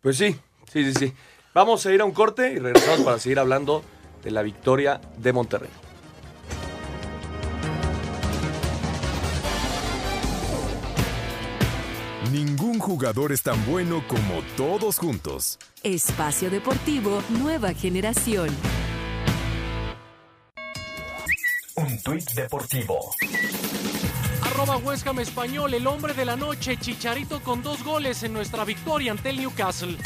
[SPEAKER 6] Pues sí, sí, sí, sí. Vamos a ir a un corte y regresamos para seguir hablando de la victoria de Monterrey.
[SPEAKER 2] Jugador es tan bueno como todos juntos.
[SPEAKER 3] Espacio Deportivo Nueva Generación.
[SPEAKER 14] Un tuit deportivo.
[SPEAKER 15] Arroba West Ham Español, el hombre de la noche, Chicharito con dos goles en nuestra victoria ante el Newcastle.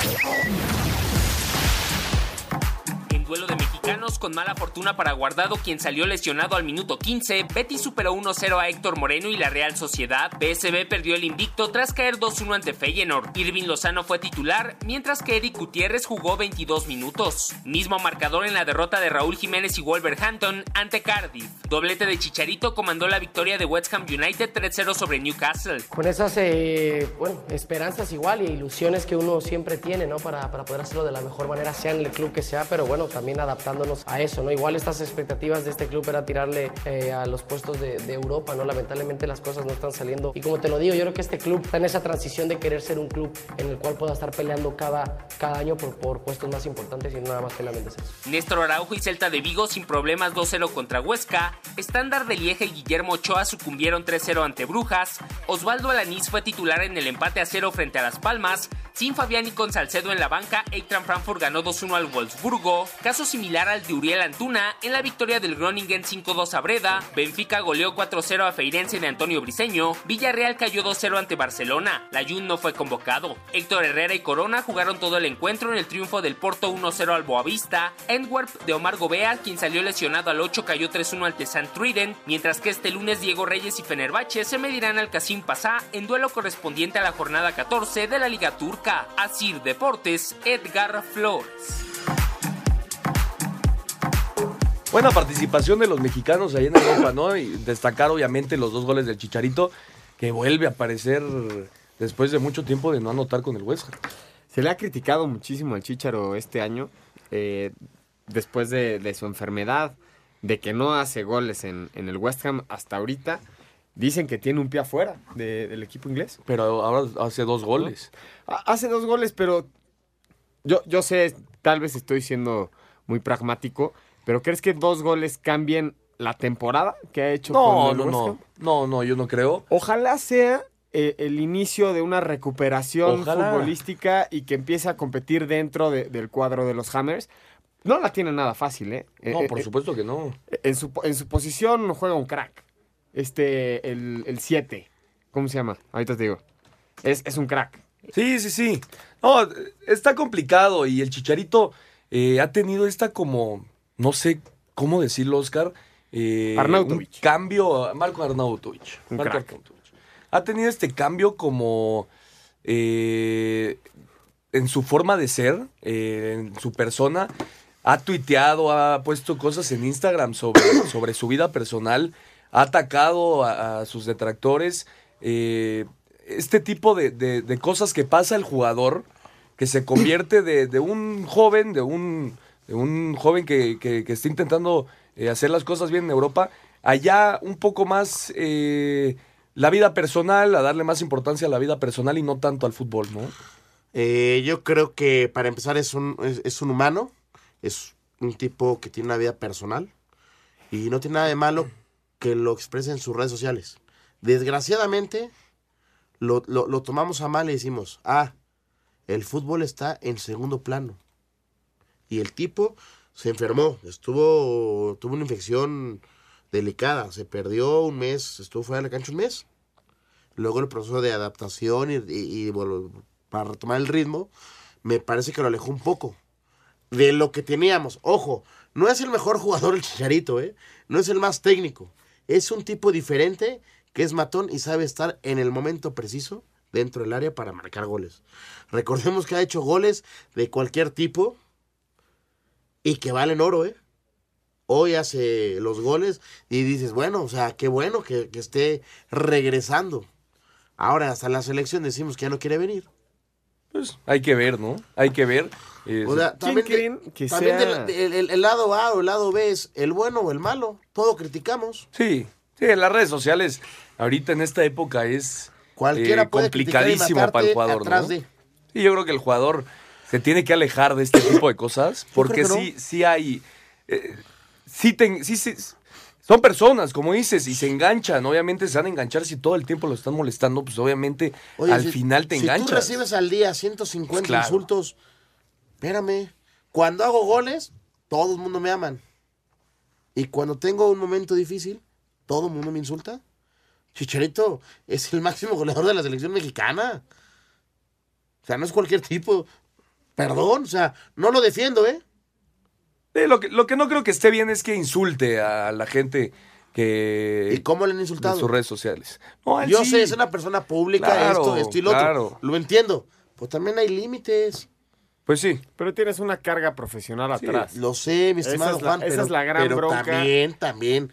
[SPEAKER 16] Duelo de mexicanos con mala fortuna para Guardado, quien salió lesionado al minuto 15, Betis superó 1-0 a Héctor Moreno y la Real Sociedad. BSB perdió el invicto tras caer 2-1 ante Feyenoord. Irving Lozano fue titular, mientras que Eric Gutiérrez jugó 22 minutos. Mismo marcador en la derrota de Raúl Jiménez y Wolverhampton ante Cardiff. Doblete de Chicharito comandó la victoria de West Ham United 3-0 sobre Newcastle.
[SPEAKER 19] con esas eh, bueno, esperanzas igual y ilusiones que uno siempre tiene ¿no? para, para poder hacerlo de la mejor manera, sea en el club que sea, pero bueno, también adaptándonos a eso. ¿no? Igual estas expectativas de este club era tirarle eh, a los puestos de, Europa, ¿no? lamentablemente las cosas no están saliendo. Y como te lo digo, yo creo que este club está en esa transición de querer ser un club en el cual pueda estar peleando cada, cada año por, por puestos más importantes y nada más que la mente eso.
[SPEAKER 16] Néstor Araujo y Celta de Vigo sin problemas 2-0 contra Huesca. Estándar de Lieja y Guillermo Ochoa sucumbieron 3-0 ante Brujas. Osvaldo Alanís fue titular en el empate a 0 frente a Las Palmas. Sin Fabián y con Salcedo en la banca, Eintracht Frankfurt ganó 2-1 al Wolfsburgo. Caso similar al de Uriel Antuna en la victoria del Groningen 5-2 a Breda. Benfica goleó 4-0 a Feirense de Antonio Briseño. Villarreal cayó 2-0 ante Barcelona. La Jun no fue convocado. Héctor Herrera y Corona jugaron todo el encuentro en el triunfo del Porto 1-0 al Boavista. Antwerp de Omar Gobea, quien salió lesionado al 8, cayó 3-1 ante St. Triden, mientras que este lunes Diego Reyes y Fenerbahce se medirán al Casim Pasá en duelo correspondiente a la jornada 14 de la Liga Turca. Asir Deportes, Edgar Flores.
[SPEAKER 6] Buena participación de los mexicanos ahí en Europa, ¿no? Y destacar obviamente los dos goles del Chicharito, que vuelve a aparecer después de mucho tiempo de no anotar con el West Ham.
[SPEAKER 7] Se le ha criticado muchísimo al Chicharo este año, eh, después de, de su enfermedad, de que no hace goles en, en el West Ham hasta ahorita. Dicen que tiene un pie afuera de- del equipo inglés.
[SPEAKER 6] Pero ahora hace dos goles.
[SPEAKER 7] Ha- Hace dos goles, pero yo, yo sé, tal vez estoy siendo muy pragmático, pero ¿crees que dos goles cambien la temporada que ha hecho
[SPEAKER 6] No,
[SPEAKER 7] con el
[SPEAKER 6] no,
[SPEAKER 7] West
[SPEAKER 6] no. No, no, yo no creo.
[SPEAKER 7] Ojalá sea eh, el inicio de una recuperación
[SPEAKER 6] Ojalá.
[SPEAKER 7] futbolística y que empiece a competir dentro de- del cuadro de los Hammers. No la tiene nada fácil, ¿eh?
[SPEAKER 6] No,
[SPEAKER 7] Eh,
[SPEAKER 6] por
[SPEAKER 7] eh,
[SPEAKER 6] supuesto que no.
[SPEAKER 7] En su, en su posición juega un crack. Este, el 7. ¿Cómo se llama? Ahorita te digo. Es, es un crack.
[SPEAKER 6] Sí, sí, sí. No, está complicado y el Chicharito eh, ha tenido esta como, no sé cómo decirlo, Oscar. Eh,
[SPEAKER 7] Arnautovic.
[SPEAKER 6] Un cambio, Marco Arnautovic.
[SPEAKER 7] Un
[SPEAKER 6] Marco
[SPEAKER 7] crack.
[SPEAKER 6] Arnautovic. Ha tenido este cambio como eh, en su forma de ser, eh, en su persona. Ha tuiteado, ha puesto cosas en Instagram sobre, sobre su vida personal, ha atacado a, sus detractores. eh, este tipo de, de- cosas que pasa el jugador, que se convierte de, de un joven, de un, un joven que, que- está intentando eh, hacer las cosas bien en Europa, allá un poco más eh, la vida personal, a darle más importancia a la vida personal y no tanto al fútbol, ¿no?
[SPEAKER 8] Eh, yo creo que para empezar es un, es un humano, es un tipo que tiene una vida personal y no tiene nada de malo que lo exprese en sus redes sociales. Desgraciadamente lo, lo- tomamos a mal y decimos, ah, el fútbol está en segundo plano. Y el tipo se enfermó, estuvo, tuvo una infección delicada, se perdió un mes, estuvo fuera de la cancha un mes. Luego el proceso de adaptación y, para retomar el ritmo, me parece que lo alejó un poco de lo que teníamos. Ojo, no es el mejor jugador el Chicharito, ¿eh? No es el más técnico. Es un tipo diferente que es matón y sabe estar en el momento preciso dentro del área para marcar goles. Recordemos que ha hecho goles de cualquier tipo y que valen oro, ¿eh? Hoy hace los goles y dices, bueno, o sea, qué bueno que, que esté regresando. Ahora, hasta la selección decimos que ya no quiere venir.
[SPEAKER 6] Pues hay que ver, ¿no? Hay que ver. Eh,
[SPEAKER 8] O sea, también,
[SPEAKER 7] creen que
[SPEAKER 8] también
[SPEAKER 7] sea-
[SPEAKER 8] del- el, lado A o el lado B es el bueno o el malo. Todo criticamos.
[SPEAKER 6] Sí, sí, en las redes sociales, ahorita en esta época es
[SPEAKER 8] Cualquiera
[SPEAKER 6] eh,
[SPEAKER 8] puede y
[SPEAKER 6] complicadísimo para el jugador,
[SPEAKER 8] atrás
[SPEAKER 6] ¿no?
[SPEAKER 8] de.
[SPEAKER 6] Sí, yo creo que el jugador se tiene que alejar de este tipo de cosas, porque
[SPEAKER 8] no.
[SPEAKER 6] sí, sí hay, eh, sí, ten- sí, sí, son personas, como dices, y se enganchan, obviamente se van a enganchar si todo el tiempo lo están molestando, pues obviamente
[SPEAKER 8] Oye,
[SPEAKER 6] al
[SPEAKER 8] si-
[SPEAKER 6] final te
[SPEAKER 8] si
[SPEAKER 6] enganchas.
[SPEAKER 8] tú recibes al día 150
[SPEAKER 6] Pues claro.
[SPEAKER 8] insultos, espérame. Cuando hago goles, todo el mundo me aman. Y cuando tengo un momento difícil, todo el mundo me insulta. Chicharito es el máximo goleador de la selección mexicana. O sea, no es cualquier tipo. Perdón, o sea, no lo defiendo, ¿eh?
[SPEAKER 6] Sí, lo, que, lo que no creo que esté bien es que insulte a la gente que...
[SPEAKER 8] ¿Y cómo le han insultado?
[SPEAKER 6] En sus redes sociales. No,
[SPEAKER 8] Yo
[SPEAKER 6] sí.
[SPEAKER 8] sé, es una persona pública,
[SPEAKER 6] Claro,
[SPEAKER 8] esto, esto y lo
[SPEAKER 6] claro.
[SPEAKER 8] otro. Lo entiendo. Pues también hay límites.
[SPEAKER 6] Pues sí.
[SPEAKER 7] Pero tienes una carga profesional
[SPEAKER 8] Sí,
[SPEAKER 7] atrás.
[SPEAKER 8] lo sé, mi
[SPEAKER 7] Esa
[SPEAKER 8] estimado
[SPEAKER 7] es la-
[SPEAKER 8] Juan,
[SPEAKER 7] esa
[SPEAKER 8] pero-
[SPEAKER 7] es la gran
[SPEAKER 8] pero
[SPEAKER 7] bronca.
[SPEAKER 8] también, también.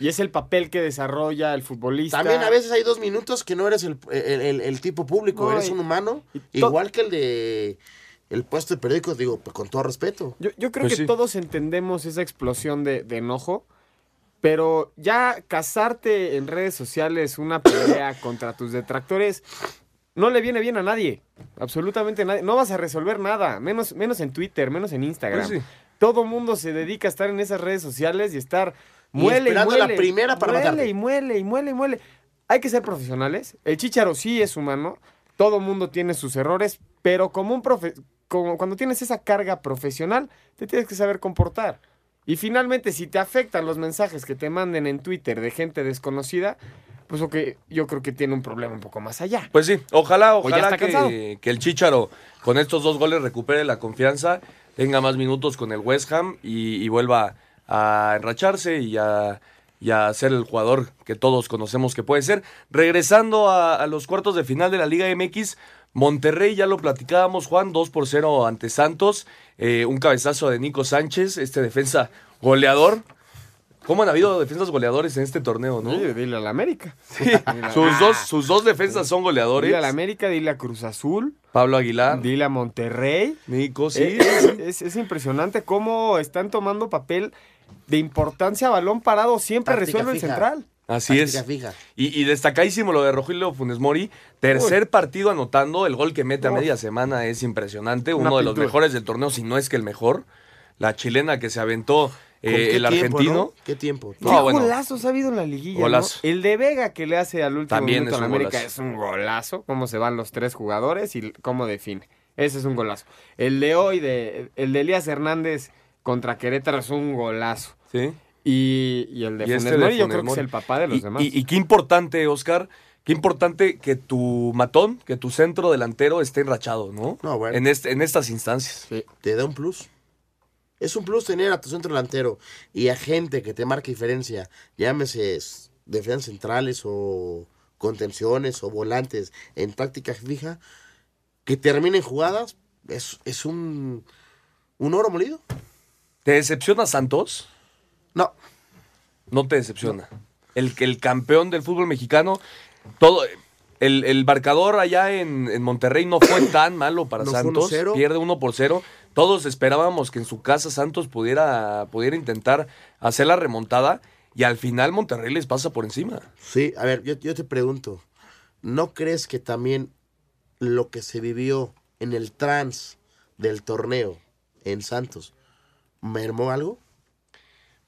[SPEAKER 7] Y es el papel que desarrolla el futbolista.
[SPEAKER 8] También a veces hay dos minutos que no eres el, el- el- el tipo público,
[SPEAKER 7] No,
[SPEAKER 8] eres
[SPEAKER 7] y-
[SPEAKER 8] un humano, igual que el de el puesto de periódicos, digo, pues, con todo respeto.
[SPEAKER 7] Yo, yo creo
[SPEAKER 8] Pues
[SPEAKER 7] que
[SPEAKER 8] sí.
[SPEAKER 7] todos entendemos esa explosión de, de enojo, pero ya casarte en redes sociales una pelea contra tus detractores no le viene bien a nadie, absolutamente a nadie. No vas a resolver nada, menos, menos en Twitter, menos en Instagram.
[SPEAKER 8] Pues sí.
[SPEAKER 7] Todo mundo se dedica a estar en esas redes sociales y estar
[SPEAKER 8] Y
[SPEAKER 7] muele y
[SPEAKER 8] esperando la
[SPEAKER 7] muele,
[SPEAKER 8] primera para
[SPEAKER 7] muele
[SPEAKER 8] matarte.
[SPEAKER 7] y muele y muele y muele. Hay que ser profesionales. El chicharo sí es humano. Todo mundo tiene sus errores, pero como un profe como cuando tienes esa carga profesional, te tienes que saber comportar. Y finalmente, si te afectan los mensajes que te manden en Twitter de gente desconocida, pues ok, yo creo que tiene un problema un poco más allá.
[SPEAKER 6] Pues sí, ojalá, ojalá que, que el Chicharo con estos dos goles recupere la confianza, tenga más minutos con el West Ham y, y vuelva a enracharse y a, y a ser el jugador que todos conocemos que puede ser. Regresando a, a los cuartos de final de la Liga MX, Monterrey, ya lo platicábamos, Juan, 2 por 0 ante Santos, eh, un cabezazo de Nico Sánchez, este defensa goleador. ¿Cómo han habido defensas goleadores en este torneo, no?
[SPEAKER 7] dile a la América.
[SPEAKER 6] Sus, dos, sus dos defensas son goleadores.
[SPEAKER 7] Dile a la América, dile a Cruz Azul.
[SPEAKER 6] Pablo Aguilar.
[SPEAKER 7] Dile a Monterrey.
[SPEAKER 6] Nico, sí.
[SPEAKER 7] Eh, Es, es- es impresionante cómo están tomando papel de importancia balón parado. Siempre resuelve el central.
[SPEAKER 6] Así es.
[SPEAKER 8] Fija.
[SPEAKER 6] Y, y destacadísimo lo de Rogelio Funes Mori. Tercer partido anotando. El gol que mete a media semana es impresionante.
[SPEAKER 7] Una
[SPEAKER 6] Uno de los mejores del torneo, si no es que el mejor. La chilena que se aventó eh,
[SPEAKER 8] ¿Con qué
[SPEAKER 6] el
[SPEAKER 8] tiempo,
[SPEAKER 6] argentino.
[SPEAKER 8] no? ¿Qué tiempo?
[SPEAKER 6] No,
[SPEAKER 7] ¿Qué
[SPEAKER 6] bueno.
[SPEAKER 7] golazos ha habido en la liguilla?
[SPEAKER 6] Golazo.
[SPEAKER 7] ¿no? El de Vega que le hace al último
[SPEAKER 6] También
[SPEAKER 7] minuto
[SPEAKER 6] un
[SPEAKER 7] América
[SPEAKER 6] golazo.
[SPEAKER 7] es un golazo. Cómo se van los tres jugadores y cómo define. Ese es un golazo. El de hoy, de, el de Elías Hernández contra Querétaro es un golazo.
[SPEAKER 6] Sí.
[SPEAKER 7] Y, y el de
[SPEAKER 6] Y
[SPEAKER 7] Funes
[SPEAKER 6] este de
[SPEAKER 7] yo creo que es el papá de los
[SPEAKER 6] y,
[SPEAKER 7] demás.
[SPEAKER 6] y- y qué importante, Oscar. Qué importante que tu matón, que tu centro delantero esté enrachado, ¿no?
[SPEAKER 8] No, bueno.
[SPEAKER 6] En, este, en estas instancias.
[SPEAKER 8] Te da un plus. Es un plus tener a tu centro delantero y a gente que te marque diferencia, llámese defensas centrales o contenciones o volantes en táctica fija, que terminen jugadas, es, es un, un oro molido.
[SPEAKER 6] ¿Te decepciona Santos?
[SPEAKER 8] No.
[SPEAKER 6] No te decepciona. El, el campeón del fútbol mexicano, todo. El, el marcador allá en, en Monterrey no fue tan malo para
[SPEAKER 8] No
[SPEAKER 6] Santos.
[SPEAKER 8] 1-0.
[SPEAKER 6] Pierde 1 por 0. Todos esperábamos que en su casa Santos pudiera, pudiera intentar hacer la remontada. Y al final Monterrey les pasa por encima.
[SPEAKER 8] Sí, a ver, yo, yo te pregunto, ¿no crees que también lo que se vivió en el trans del torneo en Santos mermó algo?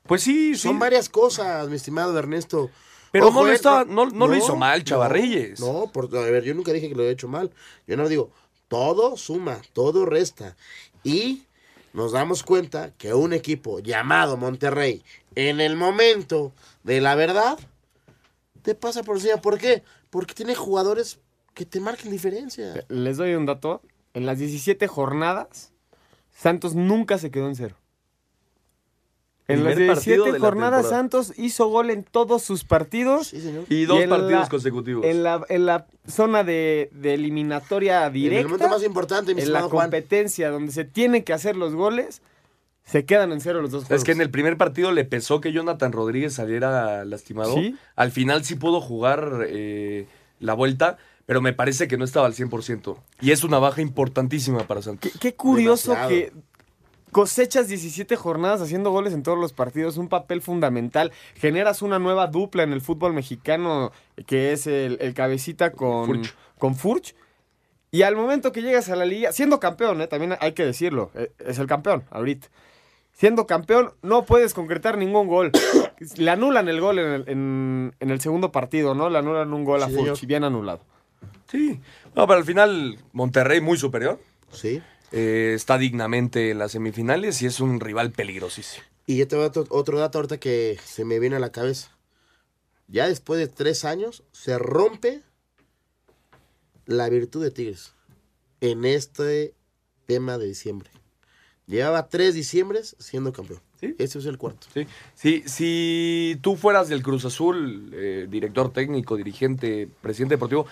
[SPEAKER 6] Pues sí,
[SPEAKER 8] Son varias cosas, mi estimado Ernesto.
[SPEAKER 6] Pero no lo
[SPEAKER 8] eh,
[SPEAKER 6] estaba- no- no lo hizo mal, Chavarrilles.
[SPEAKER 8] No, por, a ver, yo nunca dije que lo había hecho mal. Yo no digo, todo suma, todo resta. Y nos damos cuenta que un equipo llamado Monterrey, en el momento de la verdad, te pasa por encima. ¿Por qué? Porque tiene jugadores que te marquen diferencia.
[SPEAKER 7] Les doy un dato. En las 17 jornadas, Santos nunca se quedó en cero. En las
[SPEAKER 6] Primer partido
[SPEAKER 7] 17
[SPEAKER 6] de la
[SPEAKER 7] jornadas
[SPEAKER 6] temporada.
[SPEAKER 7] Santos hizo gol en todos sus partidos.
[SPEAKER 6] Y dos
[SPEAKER 7] en
[SPEAKER 6] partidos
[SPEAKER 7] la-
[SPEAKER 6] consecutivos.
[SPEAKER 7] En la, en la zona de, de eliminatoria directa.
[SPEAKER 8] momento más importante, mi
[SPEAKER 7] En la
[SPEAKER 8] Juan.
[SPEAKER 7] competencia donde se tienen que hacer los goles, se quedan en cero los dos juegos.
[SPEAKER 6] Es que en el primer partido le pesó que Jonathan Rodríguez saliera lastimado.
[SPEAKER 7] Sí.
[SPEAKER 6] Al final sí pudo jugar eh, la vuelta, pero me parece que no estaba al 100%. Y es una baja importantísima para Santos.
[SPEAKER 7] Qué curioso que cosechas 17 jornadas haciendo goles en todos los partidos, un papel fundamental. Generas una nueva dupla en el fútbol mexicano, que es el, el cabecita con
[SPEAKER 6] Furch.
[SPEAKER 7] con Furch. Y al momento que llegas a la liga, siendo campeón, eh, también hay que decirlo, eh, es el campeón ahorita. Siendo campeón, no puedes concretar ningún gol. Le anulan el gol en el, en- en el segundo partido, ¿no? Le anulan un gol a
[SPEAKER 6] Sí,
[SPEAKER 7] Furch, bien anulado.
[SPEAKER 6] Sí. No, pero al final Monterrey muy superior.
[SPEAKER 8] Sí.
[SPEAKER 6] Eh, está dignamente en las semifinales y es un rival peligrosísimo.
[SPEAKER 8] Y ya te voy a dar otro dato ahorita que se me viene a la cabeza. Ya después de tres años se rompe la virtud de Tigres en este tema de diciembre. Llevaba tres diciembres siendo campeón. Ese es el cuarto.
[SPEAKER 6] Sí. Si, si tú fueras del Cruz Azul, eh, director técnico, dirigente, presidente deportivo,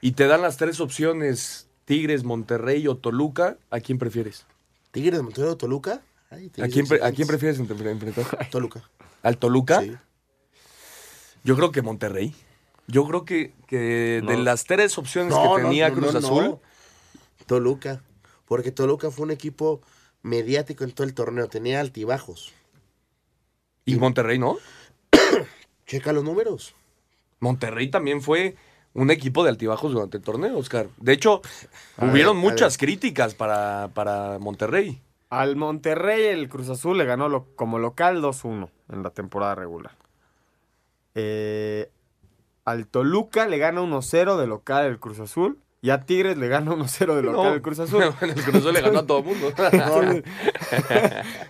[SPEAKER 6] y te dan las tres opciones, Tigres, Monterrey o Toluca, ¿a quién prefieres?
[SPEAKER 8] ¿Tigres, Monterrey o Toluca? Ay,
[SPEAKER 6] ¿A quién, pre- ¿A
[SPEAKER 8] excelentes.
[SPEAKER 6] quién prefieres enfrentar?
[SPEAKER 8] Toluca.
[SPEAKER 6] ¿Al Toluca?
[SPEAKER 8] Sí.
[SPEAKER 6] Yo creo que Monterrey. Yo creo que, que de las tres opciones
[SPEAKER 8] No,
[SPEAKER 6] que tenía
[SPEAKER 8] no,
[SPEAKER 6] Cruz
[SPEAKER 8] no,
[SPEAKER 6] Azul,
[SPEAKER 8] no. Toluca. Porque Toluca fue un equipo mediático en todo el torneo. Tenía altibajos.
[SPEAKER 6] y Monterrey no.
[SPEAKER 8] Checa los números.
[SPEAKER 6] Monterrey también fue un equipo de altibajos durante el torneo, Oscar. De hecho,
[SPEAKER 7] A
[SPEAKER 6] hubieron
[SPEAKER 7] ver,
[SPEAKER 6] muchas críticas para, para Monterrey.
[SPEAKER 7] Al Monterrey el Cruz Azul le ganó lo- como local 2-1 en la temporada regular. Eh, al Toluca le gana 1-0 de local el Cruz Azul. Y a Tigres le gana 1-0 de local
[SPEAKER 6] No,
[SPEAKER 7] el Cruz Azul.
[SPEAKER 6] el Cruz Azul le ganó a todo el mundo.
[SPEAKER 7] Entonces,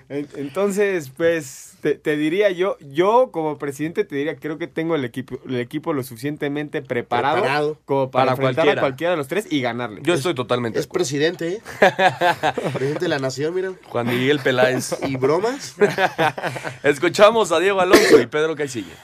[SPEAKER 7] en- entonces, pues, te, te diría yo, yo como presidente te diría, creo que tengo el equipo, el equipo lo suficientemente preparado,
[SPEAKER 8] Preparado.
[SPEAKER 7] como para,
[SPEAKER 6] Para
[SPEAKER 7] enfrentar
[SPEAKER 6] cualquiera.
[SPEAKER 7] a cualquiera de los tres y ganarle.
[SPEAKER 6] Yo estoy totalmente.
[SPEAKER 8] Es presidente, ¿eh? presidente de la nación, miren.
[SPEAKER 6] Juan Miguel Peláez.
[SPEAKER 8] ¿Y bromas?
[SPEAKER 6] Escuchamos a Diego Alonso y Pedro Caicilla.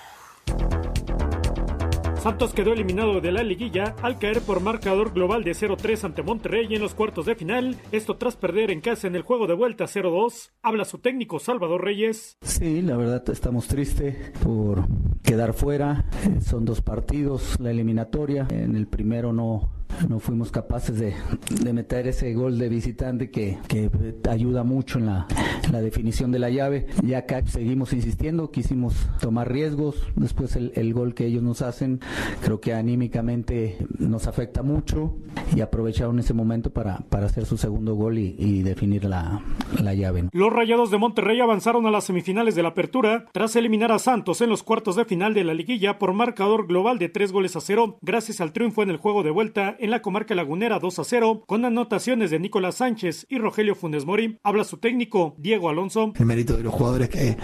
[SPEAKER 20] Santos quedó eliminado de la liguilla al caer por marcador global de 0-3 ante Monterrey en los cuartos de final, esto tras perder en casa en el juego de vuelta 0-2. Habla su técnico Salvador Reyes.
[SPEAKER 21] Sí, la verdad estamos tristes por quedar fuera. Son dos partidos, la eliminatoria. En el primero no, no fuimos capaces de, de meter ese gol de visitante que, que ayuda mucho en la, la definición de la llave. Ya acá seguimos insistiendo, quisimos tomar riesgos. Después el, el gol que ellos nos hacen, creo que anímicamente nos afecta mucho y aprovecharon ese momento para, para hacer su segundo gol y, y definir la, la llave.
[SPEAKER 20] Los Rayados de Monterrey avanzaron a las semifinales de la Apertura tras eliminar a Santos en los cuartos de final de la liguilla por marcador global de 3 goles a 0, gracias al triunfo en el juego de vuelta en la comarca lagunera 2 a 0, con anotaciones de Nicolás Sánchez y Rogelio Funes Mori. Habla su técnico Diego Alonso.
[SPEAKER 22] el mérito de los jugadores que,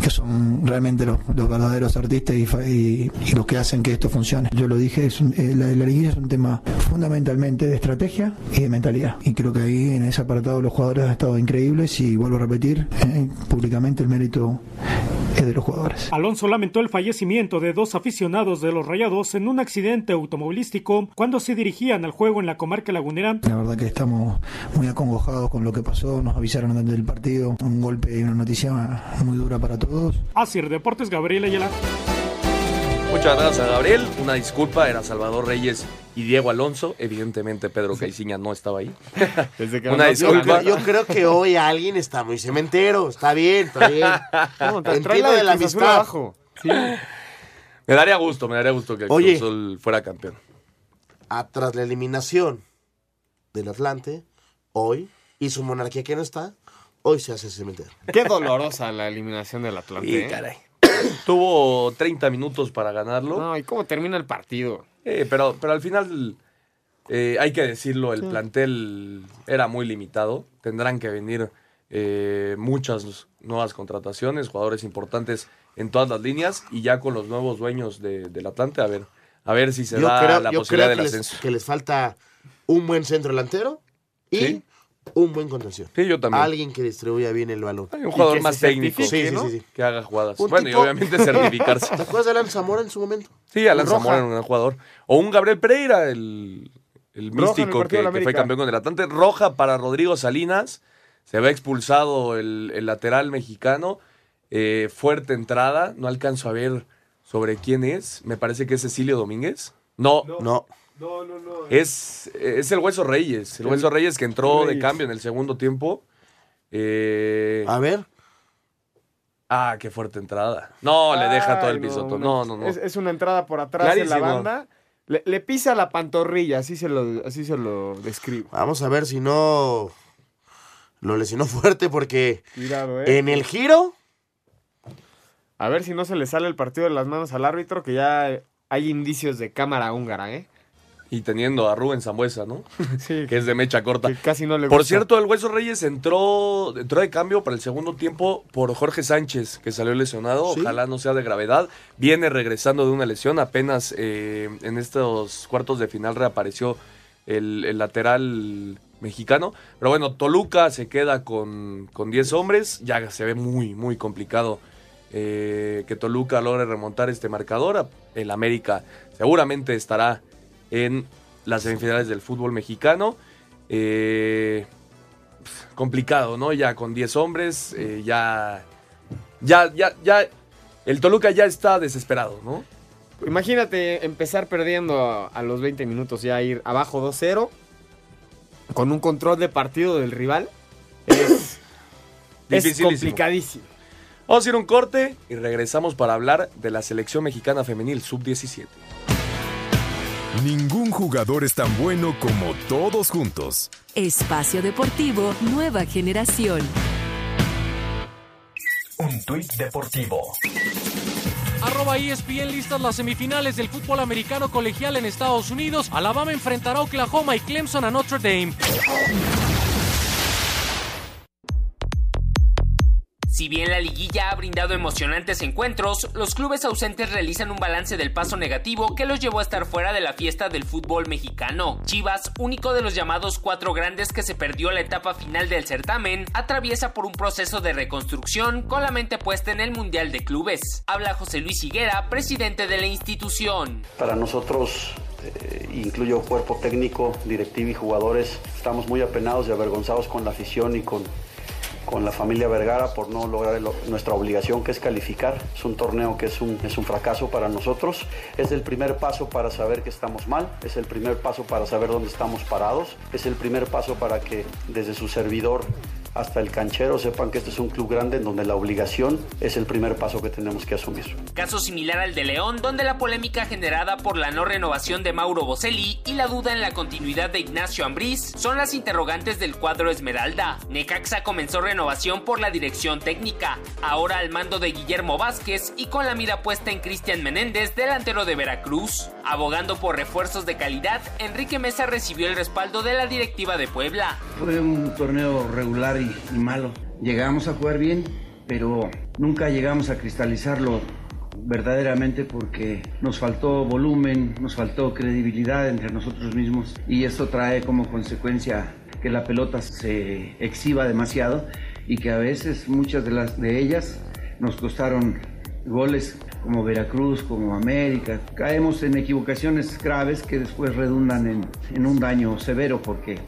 [SPEAKER 22] que son realmente los, los verdaderos artistas y, y- y los que hacen que esto funcione. Yo lo dije, es un- eh, la, la liguilla es un tema fundamentalmente de estrategia y de mentalidad. Y creo que ahí en ese apartado los jugadores han estado increíbles y vuelvo a repetir, eh, públicamente el mérito es de los jugadores.
[SPEAKER 20] Alonso lamentó el fallecimiento de dos aficionados de los Rayados en un accidente automovilístico cuando se dirigían al juego en la comarca lagunera.
[SPEAKER 22] La verdad que estamos muy acongojados con lo que pasó, nos avisaron antes del partido, un golpe y una noticia muy dura para todos.
[SPEAKER 20] Asir Deportes Gabriel Ayala.
[SPEAKER 6] Muchas gracias a Gabriel. Una disculpa, era Salvador Reyes y Diego Alonso. Evidentemente Pedro Caiciña no estaba ahí. Una
[SPEAKER 8] Yo
[SPEAKER 6] disculpa.
[SPEAKER 8] creo, yo creo que hoy alguien está muy cementero. Está bien, está bien.
[SPEAKER 7] No,
[SPEAKER 8] Entiendo de la amistad.
[SPEAKER 7] abajo. Sí.
[SPEAKER 6] Me daría gusto, me daría gusto que el
[SPEAKER 8] Oye.
[SPEAKER 6] Cruz Azul fuera campeón.
[SPEAKER 8] Ah, tras la eliminación del Atlante, hoy, y su monarquía que no está, hoy se hace cementero.
[SPEAKER 7] Qué dolorosa la eliminación del Atlante.
[SPEAKER 6] Sí,
[SPEAKER 7] ¿eh?
[SPEAKER 6] caray. Tuvo 30 minutos para ganarlo.
[SPEAKER 7] No, ¿y cómo termina el partido?
[SPEAKER 6] Eh, pero, pero al final, eh, hay que decirlo, el plantel era muy limitado. Tendrán que venir eh, muchas nuevas contrataciones, jugadores importantes en todas las líneas y ya con los nuevos dueños de- del Atlante, a ver, a ver si se
[SPEAKER 8] yo
[SPEAKER 6] da
[SPEAKER 8] creo,
[SPEAKER 6] la
[SPEAKER 8] yo
[SPEAKER 6] posibilidad
[SPEAKER 8] creo
[SPEAKER 6] del
[SPEAKER 8] que les,
[SPEAKER 6] ascenso.
[SPEAKER 8] que les falta un buen centro delantero y
[SPEAKER 6] Sí.
[SPEAKER 8] un buen contención.
[SPEAKER 6] Sí, yo también.
[SPEAKER 8] Alguien que distribuya bien el balón.
[SPEAKER 6] Hay un jugador más técnico
[SPEAKER 8] Sí, sí, sí, sí.
[SPEAKER 6] que haga jugadas.
[SPEAKER 8] Un
[SPEAKER 6] bueno, y obviamente certificarse.
[SPEAKER 8] ¿Te acuerdas de Alan Zamora en su momento?
[SPEAKER 6] Sí, Alan
[SPEAKER 8] Roja.
[SPEAKER 6] Zamora era un gran jugador. O un Gabriel Pereira, el, el místico que, fue campeón con el Atlante. Roja para Rodrigo Salinas. Se ve expulsado el, el lateral mexicano. Eh, fuerte entrada. No alcanzo a ver sobre quién es. Me parece que es Cecilio Domínguez. No.
[SPEAKER 8] No.
[SPEAKER 7] No, no, no.
[SPEAKER 6] Es, es el Hueso Reyes. El
[SPEAKER 7] El-
[SPEAKER 6] Hueso Reyes que entró de cambio en el segundo tiempo. Eh,
[SPEAKER 8] A ver.
[SPEAKER 6] Ah, qué fuerte entrada. No, le deja todo el
[SPEAKER 7] Ay, no,
[SPEAKER 6] No, no, no.
[SPEAKER 7] Es, es una entrada por atrás de la
[SPEAKER 6] Clarísimo.
[SPEAKER 7] banda. Le, le pisa la pantorrilla, así se lo, así se lo describo.
[SPEAKER 8] Vamos a ver si no lo lesionó fuerte porque
[SPEAKER 7] Cuidado, eh.
[SPEAKER 8] en el giro
[SPEAKER 7] A ver si no se le sale el partido de las manos al árbitro, que ya hay indicios de cámara húngara, ¿eh?
[SPEAKER 6] Y teniendo a Rubén Zambuesa, ¿no?
[SPEAKER 7] Sí.
[SPEAKER 6] que es de mecha corta.
[SPEAKER 7] casi no le
[SPEAKER 6] Por
[SPEAKER 7] gusta.
[SPEAKER 6] cierto, el Hueso Reyes entró, entró de cambio para el segundo tiempo por Jorge Sánchez, que salió lesionado.
[SPEAKER 8] Sí.
[SPEAKER 6] Ojalá no sea de gravedad. Viene regresando de una lesión. Apenas eh, en estos cuartos de final reapareció el, el lateral mexicano. Pero bueno, Toluca se queda con, con 10 hombres. Ya se ve muy, muy complicado eh, que Toluca logre remontar este marcador. El América seguramente estará en las semifinales del fútbol mexicano. Eh, complicado, ¿no? Ya con 10 hombres, eh, ya, ya, ya, ya, el Toluca ya está desesperado, ¿no?
[SPEAKER 7] Imagínate empezar perdiendo a, a los 20 minutos, ya ir abajo 2-0, con un control de partido del rival. Es, complicadísimo.
[SPEAKER 6] Vamos a ir a un corte y regresamos para hablar de la selección mexicana femenil sub-17.
[SPEAKER 2] Ningún jugador es tan bueno como todos juntos.
[SPEAKER 3] Espacio Deportivo Nueva Generación.
[SPEAKER 14] Un tuit deportivo.
[SPEAKER 15] Arroba ESPN listas las semifinales del fútbol americano colegial en Estados Unidos. Alabama enfrentará a Oklahoma y Clemson a Notre Dame.
[SPEAKER 16] Si bien la liguilla ha brindado emocionantes encuentros, los clubes ausentes realizan un balance del paso negativo que los llevó a estar fuera de la fiesta del fútbol mexicano. Chivas, único de los llamados cuatro grandes que se perdió la etapa final del certamen, atraviesa por un proceso de reconstrucción con la mente puesta en el Mundial de Clubes. Habla José Luis Higuera, presidente de la institución.
[SPEAKER 12] Para nosotros, eh, incluyo cuerpo técnico, directivo y jugadores, estamos muy apenados y avergonzados con la afición y con, con la familia Vergara por no lograr nuestra obligación que es calificar. Es un torneo que es un, es un fracaso para nosotros. Es el primer paso para saber que estamos mal, es el primer paso para saber dónde estamos parados, es el primer paso para que desde su servidor hasta el canchero sepan que este es un club grande en donde la obligación es el primer paso que tenemos que asumir.
[SPEAKER 16] Caso similar al de León, donde la polémica generada por la no renovación de Mauro Boselli y la duda en la continuidad de Ignacio Ambriz son las interrogantes del cuadro Esmeralda. Necaxa comenzó renovación por la dirección técnica, ahora al mando de Guillermo Vázquez y con la mira puesta en Cristian Menéndez, delantero de Veracruz. Abogando por refuerzos de calidad, Enrique Mesa recibió el respaldo de la directiva de Puebla.
[SPEAKER 23] Fue un torneo regular y, malo. Llegamos a jugar bien, pero nunca llegamos a cristalizarlo verdaderamente porque nos faltó volumen, nos faltó credibilidad entre nosotros mismos y esto trae como consecuencia que la pelota se exhiba demasiado y que a veces muchas de las de ellas nos costaron goles como Veracruz, como América. Caemos en equivocaciones graves que después redundan en, en un daño severo porque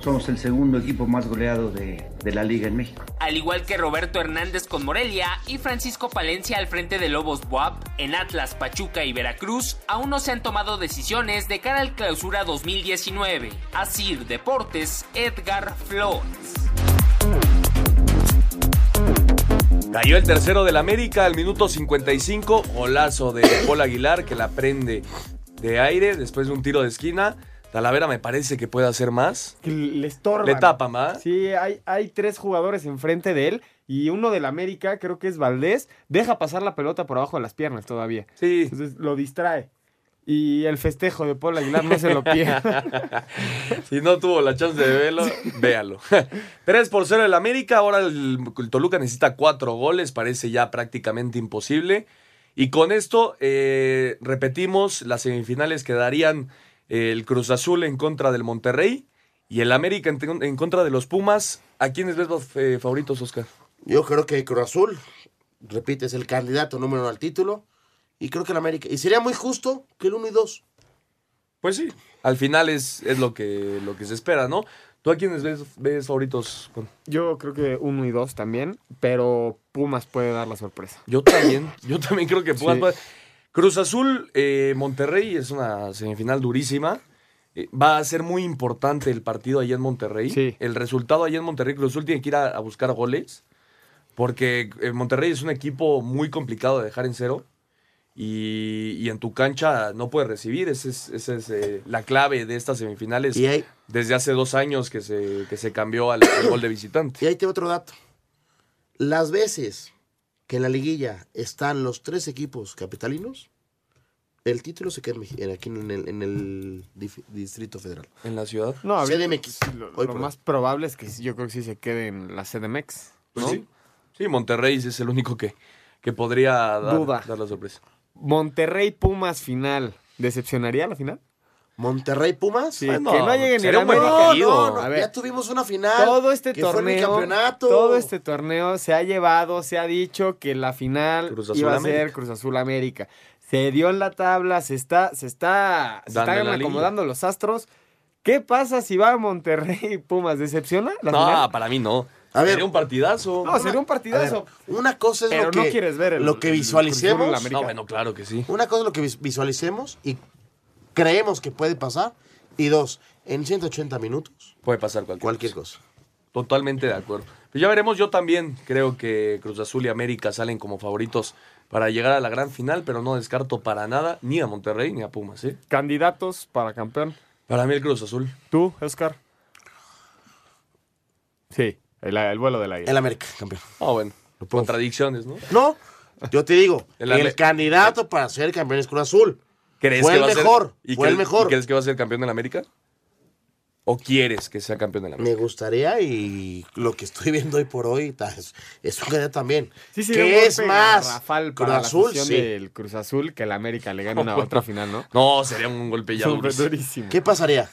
[SPEAKER 23] somos el segundo equipo más goleado de, de la liga en México.
[SPEAKER 16] Al igual que Roberto Hernández con Morelia y Francisco Palencia al frente de Lobos Buap, en Atlas, Pachuca y Veracruz aún no se han tomado decisiones de cara al clausura 2019. Asir Deportes, Edgar Flores.
[SPEAKER 6] Cayó el tercero del América al minuto 55. Golazo de Paul Aguilar que la prende de aire después de un tiro de esquina. Talavera me parece que puede hacer más.
[SPEAKER 7] Que le estorban.
[SPEAKER 6] Le tapan, ¿ah?
[SPEAKER 7] Sí, hay, hay tres jugadores enfrente de él y uno del América, creo que es Valdés, deja pasar la pelota por abajo de las piernas todavía.
[SPEAKER 6] Sí.
[SPEAKER 7] Entonces lo distrae. Y el festejo de Paul Aguilar no se lo pierda.
[SPEAKER 6] si no tuvo la chance de verlo, véalo. 3 por 0 el América. Ahora el, el Toluca necesita cuatro goles. Parece ya prácticamente imposible. Y con esto, eh, repetimos, las semifinales quedarían el Cruz Azul en contra del Monterrey Y el América en, en contra de los Pumas. ¿A quiénes ves los eh, favoritos, Oscar?
[SPEAKER 8] Yo creo que Cruz Azul, repite, es el candidato número uno al título. Y creo que el América. Y sería muy justo que el 1 y 2.
[SPEAKER 6] Pues sí. Al final es, es lo, que, lo que se espera, ¿no? ¿Tú a quiénes ves, ves favoritos?
[SPEAKER 7] Yo creo que uno y dos también, pero Pumas puede dar la sorpresa.
[SPEAKER 6] Yo también. Yo también creo que Pumas
[SPEAKER 7] Sí.
[SPEAKER 6] puede- Cruz Azul, eh, Monterrey es una semifinal durísima. Eh, va a ser muy importante el partido allá en Monterrey. El resultado allá en Monterrey, Cruz Azul tiene que ir a, a buscar goles. Porque eh, Monterrey es un equipo muy complicado de dejar en cero. Y, y en tu cancha no puedes recibir. Esa es, esa es, la clave de estas semifinales.
[SPEAKER 8] Y hay-
[SPEAKER 6] Desde hace dos años que se, que se cambió al, al gol de visitante.
[SPEAKER 8] Y ahí te otro dato. Las veces que en la liguilla están los tres equipos capitalinos, el título se queda en aquí en el, en el dif- Distrito Federal.
[SPEAKER 6] ¿En la ciudad?
[SPEAKER 7] No, a ver,
[SPEAKER 8] CDMX.
[SPEAKER 7] Lo,
[SPEAKER 8] Hoy
[SPEAKER 7] lo
[SPEAKER 8] por
[SPEAKER 7] más probable es que yo creo que sí se quede en la CDMX.
[SPEAKER 6] Pues
[SPEAKER 7] ¿no?
[SPEAKER 6] sí. Sí, Monterrey es el único que, que podría dar,
[SPEAKER 7] Duda.
[SPEAKER 6] dar la sorpresa.
[SPEAKER 7] Monterrey Pumas final. ¿Decepcionaría la final?
[SPEAKER 8] Monterrey Pumas.
[SPEAKER 7] Sí,
[SPEAKER 8] Bueno,
[SPEAKER 7] que no llegue ni
[SPEAKER 8] sería
[SPEAKER 7] la
[SPEAKER 8] un buen
[SPEAKER 7] América.
[SPEAKER 8] No, no,
[SPEAKER 7] A ver,
[SPEAKER 8] ya tuvimos una final.
[SPEAKER 7] todo este
[SPEAKER 8] que fue mi
[SPEAKER 7] torneo,
[SPEAKER 8] campeonato.
[SPEAKER 7] todo este torneo se ha llevado, se ha dicho que la final
[SPEAKER 6] Cruz Azul
[SPEAKER 7] iba a
[SPEAKER 6] América.
[SPEAKER 7] ser Cruz Azul América. Se dio en la tabla, se está, se está, se están acomodando los astros. ¿Qué pasa si va a Monterrey Pumas? ¿Decepciona la
[SPEAKER 6] No,
[SPEAKER 7] final?
[SPEAKER 6] para mí no.
[SPEAKER 8] A ver.
[SPEAKER 6] Sería un partidazo.
[SPEAKER 7] No, sería un partidazo.
[SPEAKER 8] ver, una cosa es
[SPEAKER 7] Pero
[SPEAKER 8] lo
[SPEAKER 7] no
[SPEAKER 8] que,
[SPEAKER 7] quieres ver el-
[SPEAKER 8] lo que visualicemos.
[SPEAKER 6] No, bueno, claro que sí.
[SPEAKER 8] Una cosa es lo que vis- visualicemos y creemos que puede pasar. Y dos, en 180 minutos,
[SPEAKER 6] Puede pasar cualquier,
[SPEAKER 8] cualquier cosa.
[SPEAKER 6] Totalmente de acuerdo. Pues ya veremos, yo también creo que Cruz Azul y América salen como favoritos para llegar a la gran final, pero no descarto para nada ni a Monterrey ni a Pumas, ¿eh?
[SPEAKER 7] Candidatos para campeón.
[SPEAKER 6] Para mí el Cruz Azul.
[SPEAKER 7] ¿Tú, Oscar? Sí, el, el vuelo del aire.
[SPEAKER 8] El América, campeón.
[SPEAKER 6] Ah, bueno. Contradicciones, ¿no?
[SPEAKER 8] No, yo te digo,
[SPEAKER 6] El
[SPEAKER 8] candidato para ser campeón es Cruz Azul.
[SPEAKER 6] ¿Crees
[SPEAKER 8] Fue
[SPEAKER 6] que
[SPEAKER 8] el
[SPEAKER 6] va a ser-
[SPEAKER 8] mejor,
[SPEAKER 6] ¿Y
[SPEAKER 8] fue el
[SPEAKER 6] crees-
[SPEAKER 8] mejor.
[SPEAKER 6] ¿y crees que va a ser campeón de la América? ¿O quieres que sea campeón de la América?
[SPEAKER 8] Me gustaría y lo que estoy viendo hoy por hoy es, es un también.
[SPEAKER 7] Sí,
[SPEAKER 8] que es más? Cruz
[SPEAKER 7] para
[SPEAKER 8] Azul,
[SPEAKER 7] la afición
[SPEAKER 8] sí.
[SPEAKER 7] del Cruz Azul que el América le gane una
[SPEAKER 6] Bueno.
[SPEAKER 7] otra final, ¿no?
[SPEAKER 6] No, sería un golpe ya durísimo.
[SPEAKER 7] durísimo.
[SPEAKER 8] ¿Qué pasaría?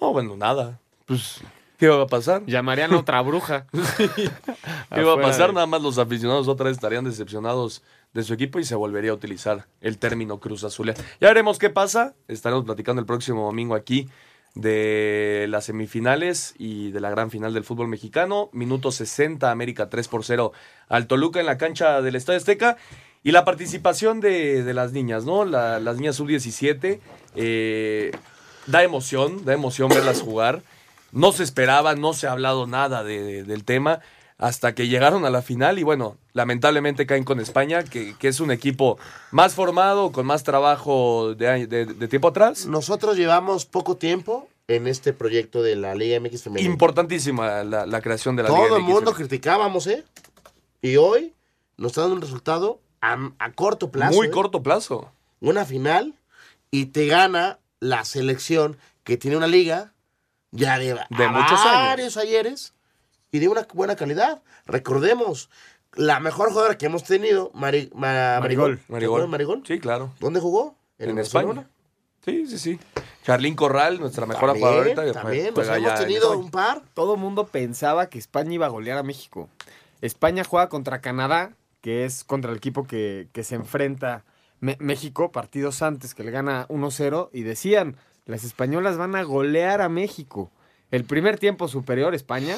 [SPEAKER 6] No, bueno, nada. Pues, ¿qué va a pasar?
[SPEAKER 7] Llamarían a otra bruja.
[SPEAKER 6] ¿Qué va a pasar?
[SPEAKER 7] de-
[SPEAKER 6] Nada más los aficionados otra vez estarían decepcionados de su equipo y se volvería a utilizar el término Cruz Azul. Ya veremos qué pasa. Estaremos platicando el próximo domingo aquí de las semifinales y de la gran final del fútbol mexicano. Minuto 60, América 3 por 0 al Toluca en la cancha del Estadio Azteca. Y la participación de, de las niñas, ¿no? La- las niñas sub-17. eh, da emoción, da emoción verlas jugar. No se esperaba, no se ha hablado nada de- de- del tema hasta que llegaron a la final y bueno, lamentablemente caen con España, que, que es un equipo más formado, con más trabajo de, de- de tiempo atrás.
[SPEAKER 8] Nosotros llevamos poco tiempo en este proyecto de la Liga MX Femenina.
[SPEAKER 6] Importantísima la, la creación de la Liga
[SPEAKER 8] Todo el
[SPEAKER 6] MX.
[SPEAKER 8] mundo criticábamos, ¿eh? Y hoy nos está dando un resultado a, a corto plazo.
[SPEAKER 6] Muy
[SPEAKER 8] ¿eh?
[SPEAKER 6] corto plazo.
[SPEAKER 8] Una final y te gana la selección que tiene una liga ya de,
[SPEAKER 6] De muchos años.
[SPEAKER 8] varios ayeres y de una buena calidad. Recordemos, la mejor jugadora que hemos tenido, Mari- Ma-
[SPEAKER 7] Marigol.
[SPEAKER 8] ¿Te acuerdas de Marigol?
[SPEAKER 6] Sí, claro.
[SPEAKER 8] ¿Dónde jugó?
[SPEAKER 6] En, España. Sí, sí, sí. Charlín Corral, nuestra mejor jugadora ahorita.
[SPEAKER 8] también, nos hemos tenido
[SPEAKER 6] España.
[SPEAKER 8] un par.
[SPEAKER 7] Todo el mundo pensaba que España iba a golear a México. España juega contra Canadá, que es contra el equipo que, que se enfrenta Me- México, partidos antes, que le gana 1-0, y decían, las españolas van a golear a México. El primer tiempo superior España,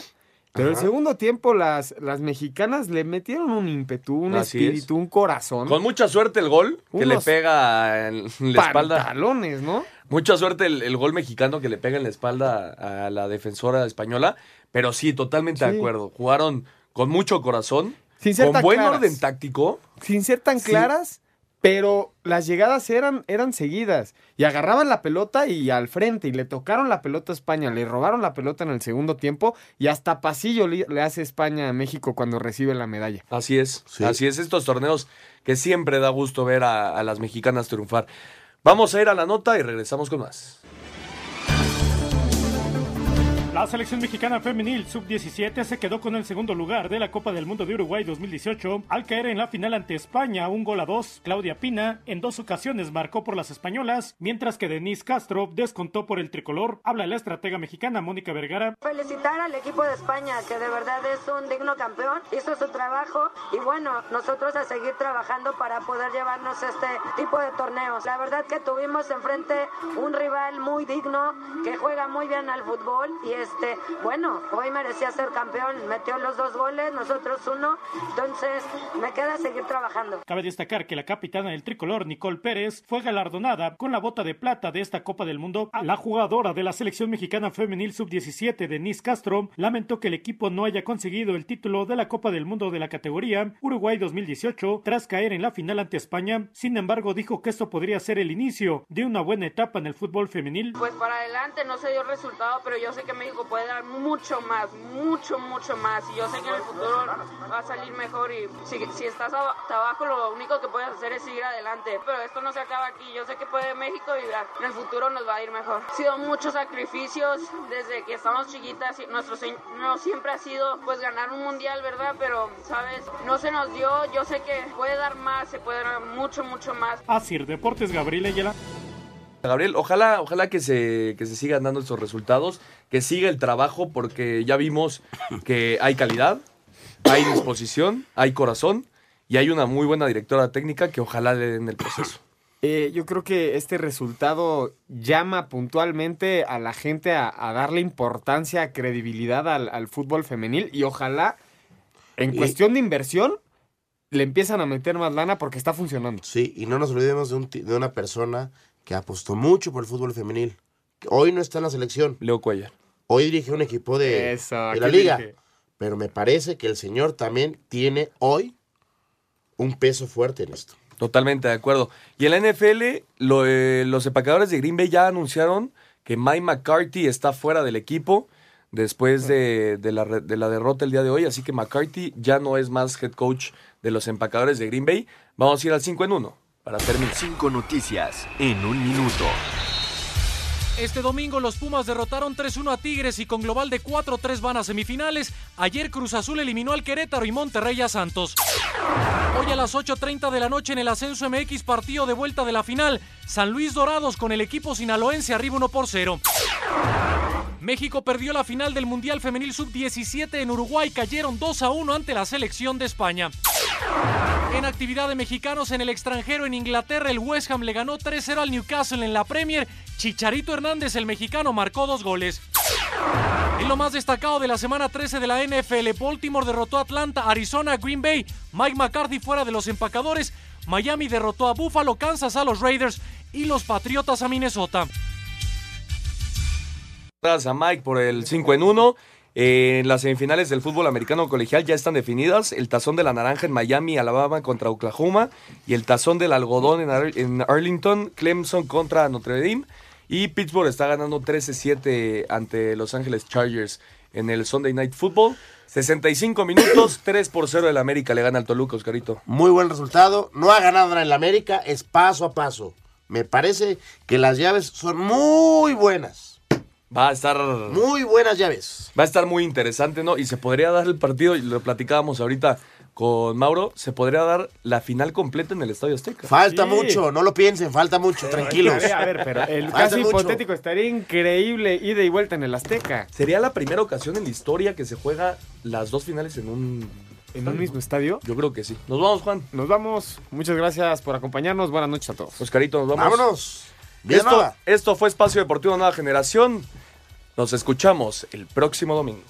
[SPEAKER 7] pero el segundo tiempo las, las mexicanas le metieron un ímpetu, un
[SPEAKER 6] Así
[SPEAKER 7] espíritu, un corazón.
[SPEAKER 6] Con mucha suerte el gol que le pega en la espalda.
[SPEAKER 7] Pantalones, ¿no?
[SPEAKER 6] Mucha suerte el, el gol mexicano que le pega en la espalda a la defensora española. Pero sí, totalmente de acuerdo. Jugaron con mucho corazón,
[SPEAKER 7] Sin ser
[SPEAKER 6] con
[SPEAKER 7] tan
[SPEAKER 6] buen
[SPEAKER 7] claras.
[SPEAKER 6] orden táctico.
[SPEAKER 7] sin ser tan claras, pero las llegadas eran, eran seguidas. Y agarraban la pelota y al frente, y le tocaron la pelota a España, le robaron la pelota en el segundo tiempo, y hasta pasillo le, le hace España a México cuando recibe la medalla.
[SPEAKER 6] Así es,
[SPEAKER 8] Sí.
[SPEAKER 6] así es. Estos torneos que siempre da gusto ver a, a las mexicanas triunfar. Vamos a ir a la nota y regresamos con más.
[SPEAKER 20] La selección mexicana femenil sub-17 se quedó con el segundo lugar de la Copa del Mundo de Uruguay 2018 al caer en la final ante España un gol a dos. Claudia Pina en dos ocasiones marcó por las españolas, mientras que Denise Castro descontó por el tricolor. Habla la estratega mexicana Mónica Vergara.
[SPEAKER 24] Felicitar al equipo de España, que de verdad es un digno campeón, hizo su trabajo y bueno, nosotros a seguir trabajando para poder llevarnos este tipo de torneos. La verdad que tuvimos enfrente un rival muy digno, que juega muy bien al fútbol y este, bueno, hoy merecía ser campeón, metió los dos goles, nosotros uno, entonces me queda seguir trabajando.
[SPEAKER 20] Cabe destacar que la capitana del tricolor, Nicole Pérez, fue galardonada con la bota de plata de esta Copa del Mundo. La jugadora de la selección mexicana femenil sub-17, Denise Castro, lamentó que el equipo no haya conseguido el título de la Copa del Mundo de la categoría Uruguay 2018 tras caer en la final ante España. Sin embargo, dijo que esto podría ser el inicio de una buena etapa en el fútbol femenil.
[SPEAKER 25] Pues para adelante no se dio resultado, pero yo sé que México puede dar mucho más, mucho, mucho más. Y yo sé que en el futuro va a salir mejor. Y si, si estás abajo, lo único que puedes hacer es seguir adelante. Pero esto no se acaba aquí. Yo sé que puede México y en el futuro nos va a ir mejor. Ha sido muchos sacrificios desde que estamos chiquitas. Nuestro no siempre ha sido pues ganar un mundial, ¿verdad? Pero, ¿sabes? No se nos dio. Yo sé que puede dar más, se puede dar mucho, mucho más.
[SPEAKER 20] Así, Deportes Gabriel Ayala.
[SPEAKER 6] Gabriel, ojalá, ojalá que se, que se sigan dando estos resultados, que siga el trabajo, porque ya vimos que hay calidad, hay disposición, hay corazón y hay una muy buena directora técnica que ojalá le den el proceso.
[SPEAKER 7] Eh, yo creo que este resultado llama puntualmente a la gente a, a darle importancia, credibilidad al, al, fútbol femenil y ojalá en cuestión de inversión le empiezan a meter más lana porque está funcionando.
[SPEAKER 8] Sí, y no nos olvidemos de, un, de una persona que apostó mucho por el fútbol femenil. Hoy no está en la selección.
[SPEAKER 6] Leo Cuellar.
[SPEAKER 8] Hoy dirige un equipo de,
[SPEAKER 7] Eso,
[SPEAKER 8] de la liga. Dije? Pero me parece que el señor también tiene hoy un peso fuerte en esto.
[SPEAKER 6] Totalmente de acuerdo. Y en la NFL, lo, eh, los empacadores de Green Bay ya anunciaron que Mike McCarthy está fuera del equipo después de, de, la, de, la, derrota el día de hoy. Así que McCarthy ya no es más head coach de los empacadores de Green Bay. Vamos a ir al 5 en 1 para terminar.
[SPEAKER 2] Cinco noticias en un minuto.
[SPEAKER 15] Este domingo los Pumas derrotaron 3-1 a Tigres y con global de 4-3 van a semifinales. Ayer Cruz Azul eliminó al Querétaro y Monterrey a Santos. Hoy a las 8.30 de la noche en el Ascenso MX partido de vuelta de la final. San Luis Dorados con el equipo sinaloense arriba 1 por 0. México perdió la final del Mundial Femenil Sub-17 en Uruguay. Cayeron 2 a 1 ante la selección de España. En actividad de mexicanos en el extranjero en Inglaterra, el West Ham le ganó 3-0 al Newcastle en la Premier. Chicharito Hernández, el mexicano, marcó dos goles. En lo más destacado de la semana 13 de la NFL, Baltimore derrotó a Atlanta, Arizona, Green Bay, Mike McCarthy fuera de los empacadores, Miami derrotó a Buffalo, Kansas a los Raiders y los Patriotas a Minnesota.
[SPEAKER 6] Gracias a Mike por el 5 en 1. Eh, las semifinales del fútbol americano colegial ya están definidas. El tazón de la naranja en Miami, Alabama contra Oklahoma. Y el tazón del algodón en, Ar en Arlington, Clemson contra Notre Dame. Y Pittsburgh está ganando 13-7 ante Los Ángeles Chargers en el Sunday Night Football. 65 minutos, 3 por 0 el América le gana al Toluca, Oscarito.
[SPEAKER 8] Muy buen resultado. No ha ganado nada en el América, es paso a paso. Me parece que las llaves son muy buenas.
[SPEAKER 6] Va a estar.
[SPEAKER 8] Muy buenas llaves.
[SPEAKER 6] Va a estar muy interesante, ¿no? Y se podría dar el partido, y lo platicábamos ahorita con Mauro, se podría dar la final completa en el Estadio Azteca.
[SPEAKER 8] Falta sí. mucho, no lo piensen, falta mucho, pero tranquilos.
[SPEAKER 7] A ver, pero el caso mucho. hipotético estaría increíble ida y vuelta en el Azteca.
[SPEAKER 6] Sería la primera ocasión en la historia que se juega las dos finales en un
[SPEAKER 7] ¿En un mismo estadio?
[SPEAKER 6] Yo creo que sí. Nos vamos, Juan.
[SPEAKER 7] Nos vamos. Muchas gracias por acompañarnos. Buenas noches a todos.
[SPEAKER 6] Oscarito, nos vamos.
[SPEAKER 8] Vámonos.
[SPEAKER 6] Bien esto, esto fue Espacio Deportivo Nueva Generación. Nos escuchamos el próximo domingo.